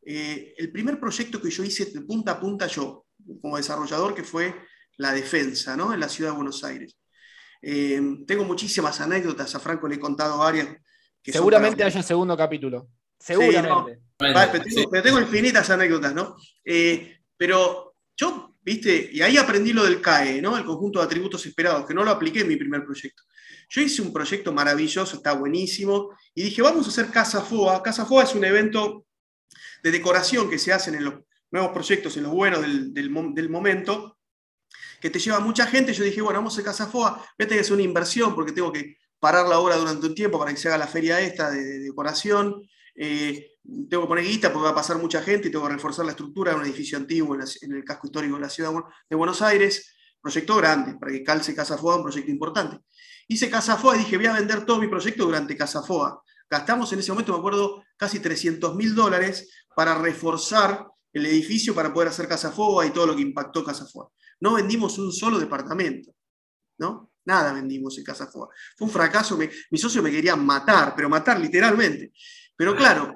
eh, el primer proyecto que yo hice de punta a punta yo, como desarrollador, que fue la defensa, ¿no? En la ciudad de Buenos Aires. Eh, tengo muchísimas anécdotas, a Franco le he contado varias. Seguramente haya segundo capítulo. Seguramente. pero, tengo, infinitas anécdotas, ¿no? Eh, pero yo ¿viste? Y ahí aprendí lo del CAE, ¿no? El conjunto de atributos esperados, que no lo apliqué en mi primer proyecto. Yo hice un proyecto maravilloso, está buenísimo, y dije, vamos a hacer Casa FOA. Casa FOA es un evento de decoración que se hacen en los nuevos proyectos, en los buenos del, momento, que te lleva mucha gente. Yo dije, bueno, vamos a hacer Casa FOA, voy a tener que hacer una inversión porque tengo que parar la obra durante un tiempo para que se haga la feria esta de, decoración. Eh, tengo que poner guita porque va a pasar mucha gente y tengo que reforzar la estructura de un edificio antiguo en, el casco histórico de la ciudad de Buenos Aires. Proyecto grande, para que calce Casa FOA, un proyecto importante. Hice Casa FOA y dije, voy a vender todo mi proyecto durante Casa FOA. Gastamos en ese momento, me acuerdo, casi 300 mil dólares para reforzar el edificio para poder hacer Casa FOA y todo lo que impactó Casa FOA. No vendimos un solo departamento, ¿no? Nada vendimos en Casa FOA. Fue un fracaso, mis socios me querían matar, pero matar literalmente. Pero claro,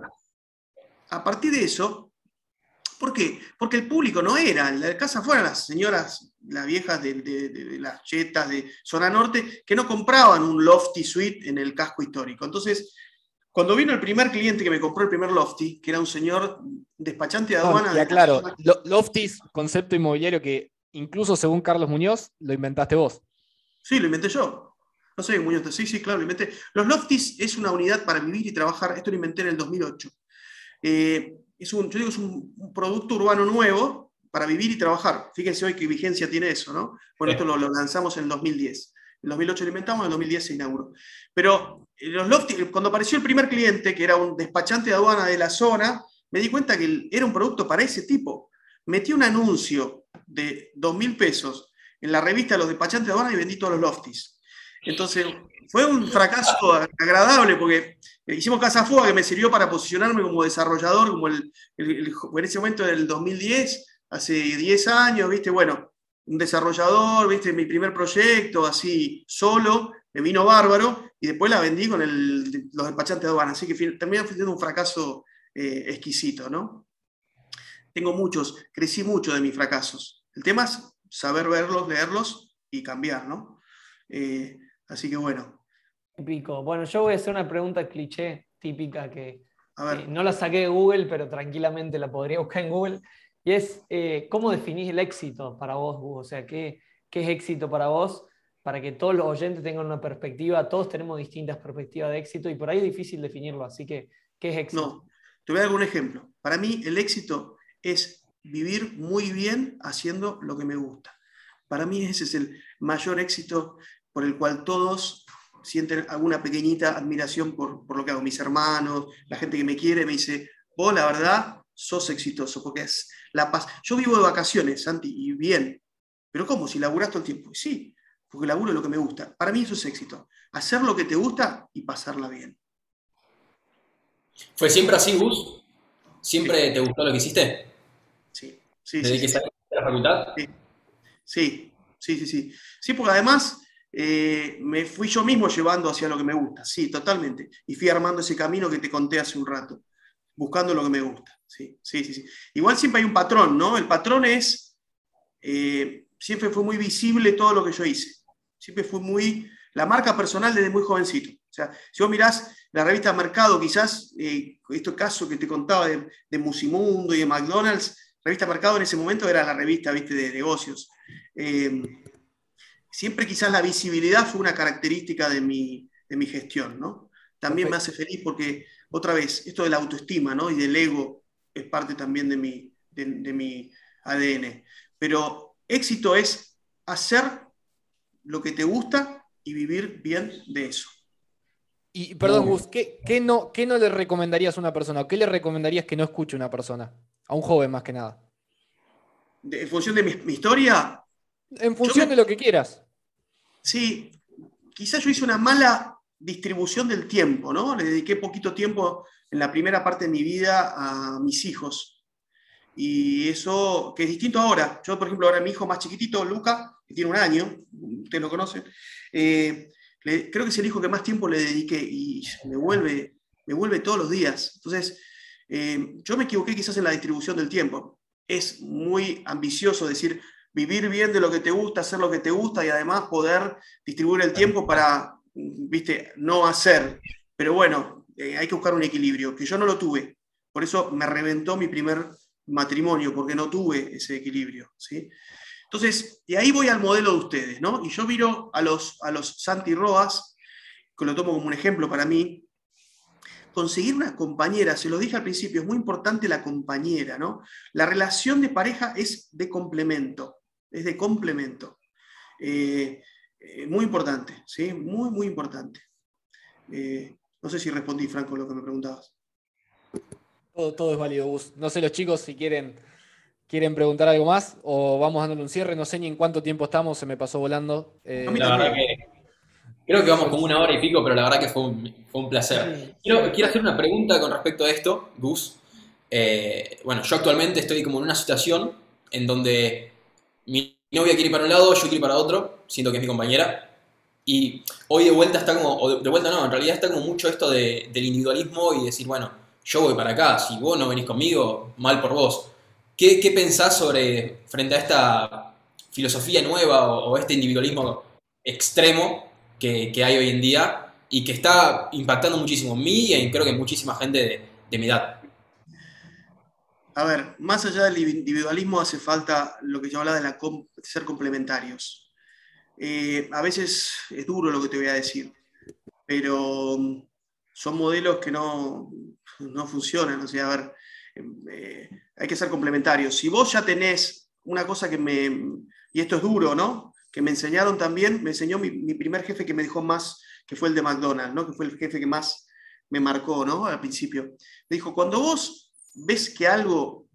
a partir de eso, ¿por qué? Porque el público no era, la casa fueran las señoras, las viejas de, las chetas de zona norte, que no compraban un lofty suite en el casco histórico. Entonces, cuando vino el primer cliente que me compró el primer lofty, que era un señor despachante de aduana. ya, claro, lofties, concepto inmobiliario que incluso según Carlos Muñoz, lo inventaste vos. Sí, lo inventé yo. No sé, Muñoz, sí, sí, claro, lo inventé. Los lofties es una unidad para vivir y trabajar, esto lo inventé en el 2008. Eh, es un, yo digo, es un, producto urbano nuevo para vivir y trabajar. Fíjense hoy qué vigencia tiene eso, ¿no? Bueno, esto lo, lanzamos en el 2010. En el 2008 lo inventamos, en el 2010 se inauguró. Pero eh, los lofties, cuando apareció el primer cliente, que era un despachante de aduana de la zona, me di cuenta que era un producto para ese tipo. Metí un anuncio de 2 mil pesos en la revista los despachantes de aduana y vendí todos los lofties. Entonces, fue un fracaso agradable porque hicimos Casa Fuga que me sirvió para posicionarme como desarrollador, como el, en ese momento del 2010, hace 10 años, ¿viste? Bueno, un desarrollador, ¿viste? Mi primer proyecto, así, solo, me vino bárbaro, y después la vendí con los despachantes de aduana, así que terminó siendo un fracaso eh, exquisito, ¿no? Tengo muchos, crecí mucho de mis fracasos. El tema es saber verlos, leerlos y cambiar, ¿no? Eh, así que bueno, Típico. Bueno, yo voy a hacer una pregunta cliché típica que eh, no la saqué de Google, pero tranquilamente la podría buscar en Google. Y es, eh, ¿cómo definís el éxito para vos, O sea, ¿qué, ¿qué es éxito para vos? Para que todos los oyentes tengan una perspectiva, todos tenemos distintas perspectivas de éxito y por ahí es difícil definirlo. Así que, ¿qué es éxito? No, te voy a dar un ejemplo. Para mí el éxito es vivir muy bien haciendo lo que me gusta. Para mí ese es el mayor éxito por el cual todos sienten alguna pequeñita admiración por, lo que hago. Mis hermanos, la gente que me quiere, me dice, vos la verdad sos exitoso, porque es la paz. Yo vivo de vacaciones, Santi, y bien, pero ¿cómo? Si laburás todo el tiempo. Sí, porque laburo lo que me gusta. Para mí eso es éxito. Hacer lo que te gusta y pasarla bien. ¿Fue siempre así, Gus? ¿Siempre te gustó lo que hiciste? Sí, sí. ¿Desde que sí. la facultad? Sí, sí, sí, sí. Sí, porque además eh, me fui yo mismo llevando hacia lo que me gusta, sí, totalmente. Y fui armando ese camino que te conté hace un rato, buscando lo que me gusta. Sí, sí, sí. sí. Igual siempre hay un patrón, ¿no? El patrón es, eh, siempre fue muy visible todo lo que yo hice. Siempre fue muy, la marca personal desde muy jovencito. O sea, si vos mirás la revista Mercado, quizás, eh, este caso que te contaba de, de, Musimundo y de McDonald's, revista Mercado en ese momento era la revista, viste, de negocios. Eh, siempre quizás la visibilidad fue una característica de mi, de mi gestión, ¿no? También me hace feliz porque, otra vez, esto de la autoestima, ¿no? Y del ego es parte también de mi, de, mi ADN. Pero éxito es hacer lo que te gusta y vivir bien de eso. Y perdón, Gus, ¿qué, no, ¿qué no le recomendarías a una persona? ¿O qué le recomendarías que no escuche una persona? A un joven más que nada. en función de mi, historia, en función de lo que quieras. Sí, quizás yo hice una mala distribución del tiempo, ¿no? Le dediqué poquito tiempo en la primera parte de mi vida a mis hijos. Y eso, que es distinto ahora. Yo, por ejemplo, ahora mi hijo más chiquitito, Luca, que tiene un año, ustedes lo conocen, eh, creo que es el hijo que más tiempo le dediqué y me vuelve, me vuelve todos los días. Entonces, eh, yo me equivoqué quizás en la distribución del tiempo. Es muy ambicioso decir, vivir bien de lo que te gusta, hacer lo que te gusta y además poder distribuir el tiempo para, viste, no hacer. Pero bueno, eh, hay que buscar un equilibrio, que yo no lo tuve. Por eso me reventó mi primer, matrimonio porque no tuve ese equilibrio. ¿sí? Entonces, de ahí voy al modelo de ustedes, ¿no? Y yo miro a los, a los Santi Roas, que lo tomo como un ejemplo para mí, conseguir una compañera, se lo dije al principio, es muy importante la compañera, ¿no? La relación de pareja es de complemento, es de complemento. Eh, eh, muy importante, ¿sí? Muy, muy importante. Eh, no sé si respondí, Franco, lo que me preguntabas. Todo, es válido, Gus. No sé los chicos si quieren, quieren preguntar algo más o vamos dándole un cierre. No sé ni en cuánto tiempo estamos, se me pasó volando. la verdad que creo que vamos como una hora y pico, pero la verdad que fue un, placer. Quiero, quiero, hacer una pregunta con respecto a esto, Gus. bueno, yo actualmente estoy como en una situación en donde mi novia quiere ir para un lado, yo quiero ir para otro, siento que es mi compañera. Y hoy de vuelta está como, o de vuelta no, en realidad está como mucho esto del individualismo y decir, bueno, yo voy para acá, si vos no venís conmigo, mal por vos. ¿Qué, qué pensás sobre, frente a esta filosofía nueva o, este individualismo extremo que, que, hay hoy en día y que está impactando muchísimo en mí y creo que muchísima gente de, de mi edad? a ver, más allá del individualismo hace falta lo que yo hablaba de, la ser complementarios. Eh, a veces es duro lo que te voy a decir, pero mm, son modelos que no, no funcionan. O sea, a ver, eh, hay que ser complementarios. Si vos ya tenés una cosa que me, y esto es duro, ¿no? Que me enseñaron también, me enseñó mi, primer jefe que me dejó más, que fue el de McDonald's, ¿no? Que fue el jefe que más me marcó, ¿no? Al principio. Me dijo, cuando vos ves que algo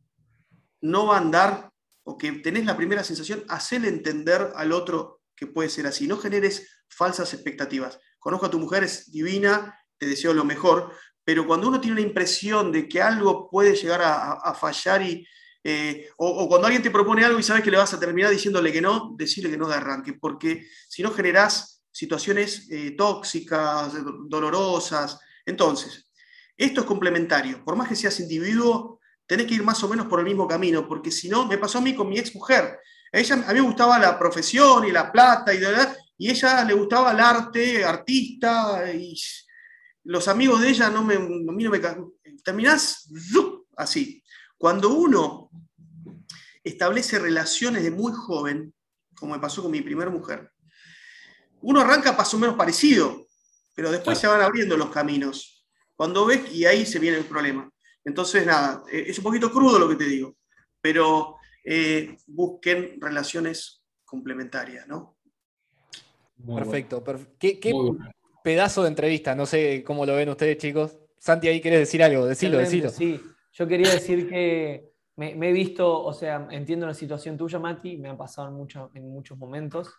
no va a andar o que tenés la primera sensación, hacele entender al otro que puede ser así. No generes falsas expectativas. Conozco a tu mujer, es divina, te deseo lo mejor, pero cuando uno tiene una impresión de que algo puede llegar a, fallar y, eh, o, cuando alguien te propone algo y sabes que le vas a terminar diciéndole que no, decirle que no de arranque, porque si no generás situaciones eh, tóxicas, dolorosas. Entonces, esto es complementario. Por más que seas individuo, tenés que ir más o menos por el mismo camino, porque si no, me pasó a mí con mi ex mujer. A, ella, a mí me gustaba la profesión y la plata y de verdad, y ella le gustaba el arte, artista, y los amigos de ella no me, a mí no me terminás así. Cuando uno establece relaciones de muy joven, como me pasó con mi primera mujer, uno arranca más o menos parecido, pero después se van abriendo los caminos. Cuando ves, y ahí se viene el problema. Entonces, nada, eh, es un poquito crudo lo que te digo, pero eh, busquen relaciones complementarias, ¿no? Perfecto. ¿Qué, pedazo de entrevista? No sé cómo lo ven ustedes, chicos. Santi, ahí querés decir algo, decilo, decilo. Sí, yo quería decir que me, he visto, o sea, entiendo la situación tuya, Mati, me ha pasado en, en muchos momentos.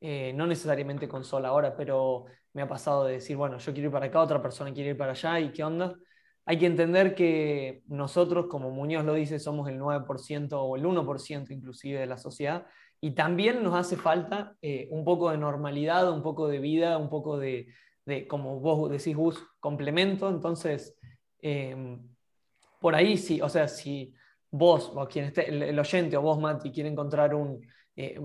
Eh, no necesariamente con Sol ahora, pero me ha pasado de decir, bueno, yo quiero ir para acá, otra persona quiere ir para allá, ¿y qué onda? Hay que entender que nosotros, como Muñoz lo dice, somos el 9% o el 1% inclusive de la sociedad, y también nos hace falta eh, un poco de normalidad, un poco de vida, un poco de, como vos decís, Gus, complemento. Entonces, em, por ahí sí, o sea, si vos, o quien esté, el, oyente o vos, Mati, quiere encontrar un, eh,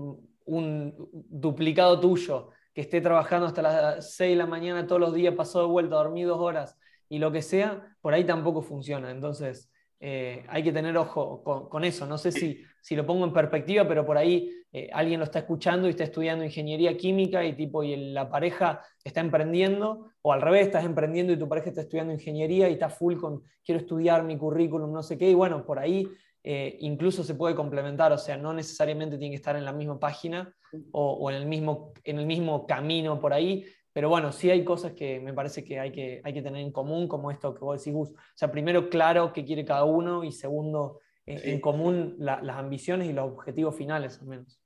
un duplicado tuyo que esté trabajando hasta las 6 de la mañana todos los días, pasó de vuelta, dormí dos horas y lo que sea, por ahí tampoco funciona. Entonces, eh, hay que tener ojo con, eso. No sé si, si, lo pongo en perspectiva, pero por ahí eh, alguien lo está escuchando y está estudiando ingeniería química y tipo y la pareja está emprendiendo, o al revés, estás emprendiendo y tu pareja está estudiando ingeniería y está full con quiero estudiar mi currículum, no sé qué, y bueno, por ahí eh, incluso se puede complementar, o sea, no necesariamente tiene que estar en la misma página o, en, el mismo, en el mismo camino por ahí, pero bueno, sí hay cosas que me parece que hay que, hay que tener en común, como esto que vos decís, Gus. O sea, primero, claro qué quiere cada uno y segundo, eh, en común las ambiciones y los objetivos finales, al menos.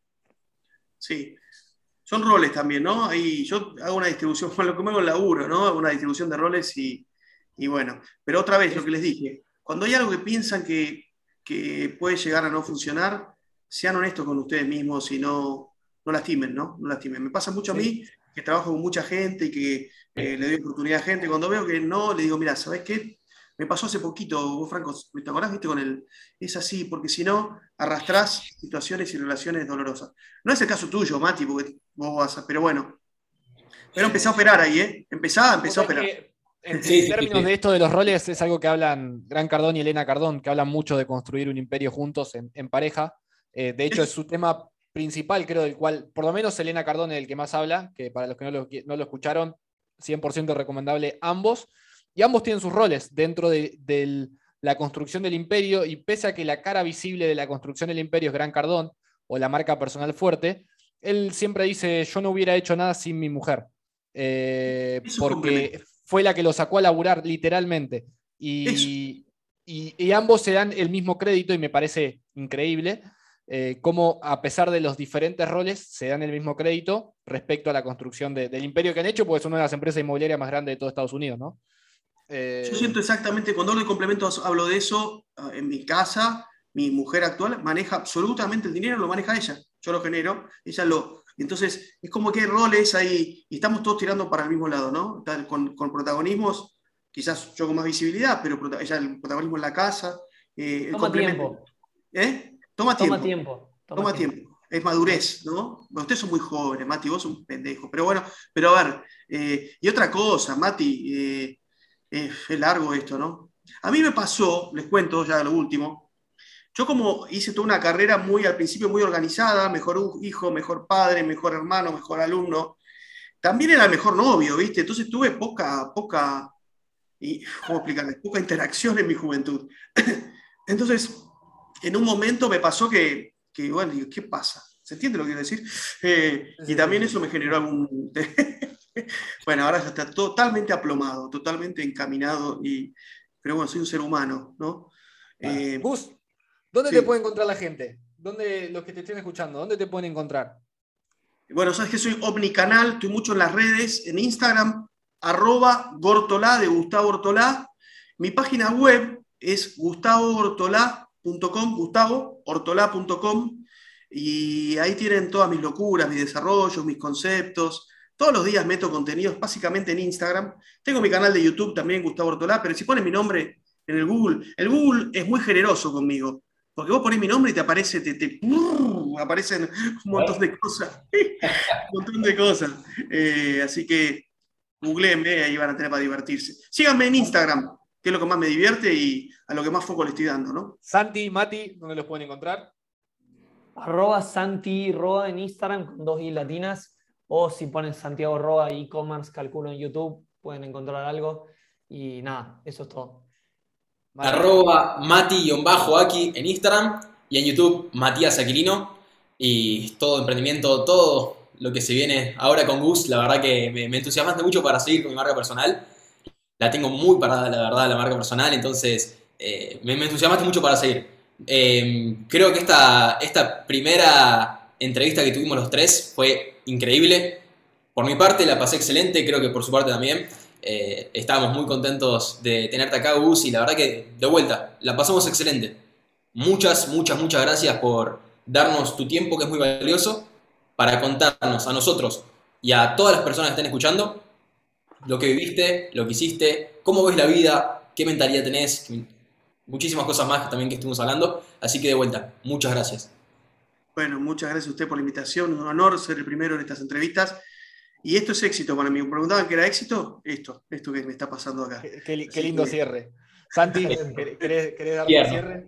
Sí, son roles también, ¿no? Ahí yo hago una distribución, con lo que me hago laburo, ¿no? Hago una distribución de roles y, y bueno, pero otra vez lo que les dije, cuando hay algo que piensan que que puede llegar a no funcionar, sean honestos con ustedes mismos y no, no lastimen, ¿no? No lastimen. Me pasa mucho a mí que trabajo con mucha gente y que eh, le doy oportunidad a gente. Cuando veo que no, le digo, mira, ¿sabes qué? Me pasó hace poquito, vos, Franco, ¿te acordás? ¿Viste? Con el, es así, porque si no, arrastrás situaciones y relaciones dolorosas. No es el caso tuyo, Mati, porque vos vas a, pero bueno. Pero empecé a operar ahí, ¿eh? Empezá, empezó a operar. En, términos de esto de los roles, es algo que hablan Gran Cardón y Elena Cardón, que hablan mucho de construir un imperio juntos en, pareja. Eh, de hecho, es su tema principal, creo, del cual, por lo menos Elena Cardón es el que más habla, que para los que no lo, no lo escucharon, 100% recomendable ambos. Y ambos tienen sus roles dentro de, la construcción del imperio, y pese a que la cara visible de la construcción del imperio es Gran Cardón, o la marca personal fuerte, él siempre dice, yo no hubiera hecho nada sin mi mujer, eh, porque fue la que lo sacó a laburar literalmente. Y, y, ambos se dan el mismo crédito y me parece increíble eh, cómo a pesar de los diferentes roles se dan el mismo crédito respecto a la construcción del imperio que han hecho, porque es una de las empresas inmobiliarias más grandes de todo Estados Unidos, ¿no? Eh, Yo siento exactamente, cuando hablo de complementos hablo de eso ah, en mi casa, mi mujer actual maneja absolutamente el dinero, lo maneja ella, yo lo genero, ella lo... Entonces, es como que hay roles ahí y estamos todos tirando para el mismo lado, ¿no? Con, con protagonismos, quizás yo con más visibilidad, pero ella el protagonismo en la casa. Eh, Toma tiempo. ¿Eh? Toma tiempo. Toma tiempo. Es madurez, ¿no? ustedes son muy jóvenes, Mati, vos sos un pendejo. Pero bueno, pero a ver, eh, y otra cosa, Mati, eh, es largo esto, ¿no? A mí me pasó, les cuento ya lo último, yo como hice toda una carrera muy al principio muy organizada, mejor hijo, mejor padre, mejor hermano, mejor alumno, también era mejor novio, ¿viste? Entonces tuve poca, poca, y, ¿cómo explicarles? Poca interacción en mi juventud. Entonces, en un momento me pasó que, que bueno, ¿qué pasa? ¿Se entiende lo que quiero decir? Eh, y también eso me generó algún... bueno, ahora ya está totalmente aplomado, totalmente encaminado, y, pero bueno, soy un ser humano, ¿no? Eh, ¿Dónde te puede encontrar la gente? ¿Dónde los que te estén escuchando? ¿Dónde te pueden encontrar? Bueno, sabes que soy omnicanal, estoy mucho en las redes, en Instagram, arroba Gortolá de Gustavo Ortolá. Mi página web es gustavoortolá.com, gustavoortolá.com, y ahí tienen todas mis locuras, mis desarrollos, mis conceptos. Todos los días meto contenidos básicamente en Instagram. Tengo mi canal de YouTube también, Gustavo Ortolá, pero si ponen mi nombre en el Google, el Google es muy generoso conmigo. Porque vos ponés mi nombre y te aparece, te, aparecen un montón de cosas. un montón de cosas. Eh, así que googleenme, ahí van a tener para divertirse. Síganme en Instagram, que es lo que más me divierte y a lo que más foco le estoy dando, ¿no? Santi, Mati, ¿dónde los pueden encontrar? Arroba Santi Roa en Instagram con dos i latinas. O si ponen Santiago Roa e-commerce, calculo en YouTube, pueden encontrar algo. Y nada, eso es todo. Arroba Mati-Aki en Instagram y en YouTube Matías Aquilino. Y todo emprendimiento, todo lo que se viene ahora con Gus, la verdad que me, entusiasmaste mucho para seguir con mi marca personal. La tengo muy parada, la verdad, la marca personal, entonces eh, me, entusiasmaste mucho para seguir. Eh, creo que esta, esta primera entrevista que tuvimos los tres fue increíble. Por mi parte la pasé excelente, creo que por su parte también. Eh, estábamos muy contentos de tenerte acá, Gus, y la verdad que de vuelta, la pasamos excelente. Muchas, muchas, muchas gracias por darnos tu tiempo, que es muy valioso, para contarnos a nosotros y a todas las personas que estén escuchando lo que viviste, lo que hiciste, cómo ves la vida, qué mentalidad tenés, muchísimas cosas más también que estuvimos hablando. Así que de vuelta, muchas gracias. Bueno, muchas gracias a usted por la invitación. Un honor ser el primero en estas entrevistas. Y esto es éxito para mí. Me preguntaban qué era éxito. Esto, esto que me está pasando acá. Qué, lindo cierre. Santi, ¿querés, dar un cierre?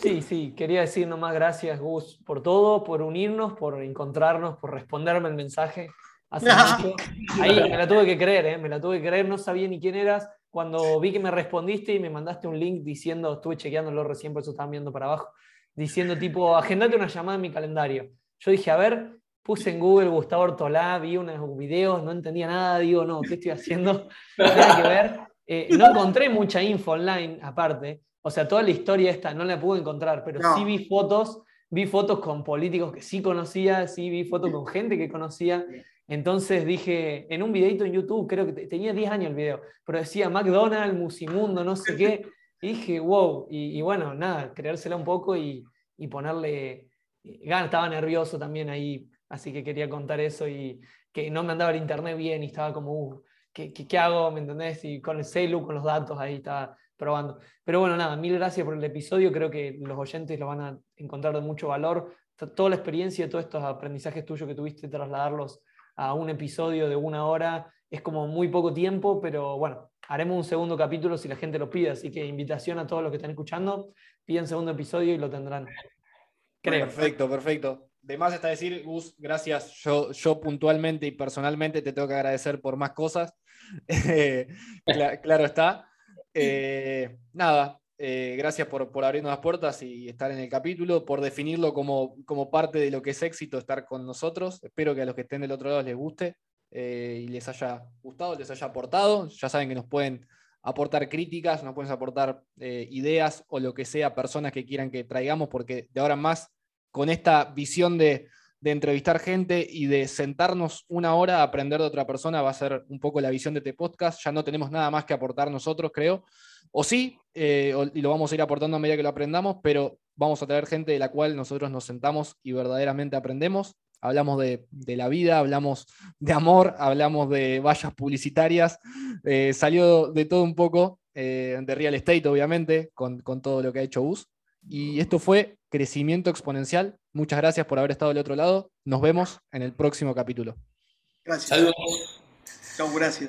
Sí, sí, quería decir nomás gracias, Gus, por todo, por unirnos, por encontrarnos, por responderme el mensaje. Hace mucho. Ahí me la tuve que creer, ¿eh? me la tuve que creer, no sabía ni quién eras. Cuando vi que me respondiste y me mandaste un link diciendo, estuve chequeándolo recién, por eso estaban viendo para abajo, diciendo tipo, agendate una llamada en mi calendario. Yo dije, a ver, puse en Google Gustavo Ortolá, vi unos videos, no entendía nada, digo, no, ¿qué estoy haciendo? Nada que ver. Eh, no encontré mucha info online aparte, o sea, toda la historia esta no la pude encontrar, pero sí vi fotos, vi fotos con políticos que sí conocía, sí vi fotos con gente que conocía. Entonces dije, en un videito en YouTube, creo que tenía 10 años el video, pero decía McDonald's, Musimundo, no sé qué. Y dije, wow, y, bueno, nada, creérsela un poco y, y ponerle ganas. Estaba nervioso también ahí Así que quería contar eso y que no me andaba el internet bien y estaba como, uh, ¿qué, qué, hago? ¿Me entendés? Y con el celu, con los datos, ahí estaba probando. Pero bueno, nada, mil gracias por el episodio. Creo que los oyentes lo van a encontrar de mucho valor. Toda la experiencia, todos estos aprendizajes tuyos que tuviste, trasladarlos a un episodio de una hora, es como muy poco tiempo, pero bueno, haremos un segundo capítulo si la gente lo pide. Así que invitación a todos los que están escuchando, piden segundo episodio y lo tendrán. Creo. Perfecto, perfecto. De más está decir, Gus, gracias. Yo, yo puntualmente y personalmente te tengo que agradecer por más cosas. claro está. Eh, nada, eh, gracias por, abrirnos las puertas y estar en el capítulo, por definirlo como, como, parte de lo que es éxito estar con nosotros. Espero que a los que estén del otro lado les guste eh, y les haya gustado, les haya aportado. Ya saben que nos pueden aportar críticas, nos pueden aportar ideas o lo que sea, personas que quieran que traigamos, porque de ahora en más, con esta visión de, de entrevistar gente y de sentarnos una hora a aprender de otra persona va a ser un poco la visión de este podcast. Ya no tenemos nada más que aportar nosotros, creo. O sí, eh, y lo vamos a ir aportando a medida que lo aprendamos, pero vamos a traer gente de la cual nosotros nos sentamos y verdaderamente aprendemos. Hablamos de, la vida, hablamos de amor, hablamos de vallas publicitarias. Eh, salió de todo un poco, eh, de real estate, obviamente, con, con todo lo que ha hecho Bus. Y esto fue Crecimiento Exponencial. Muchas gracias por haber estado del otro lado. Nos vemos en el próximo capítulo. Gracias. Saludos. Chao, gracias.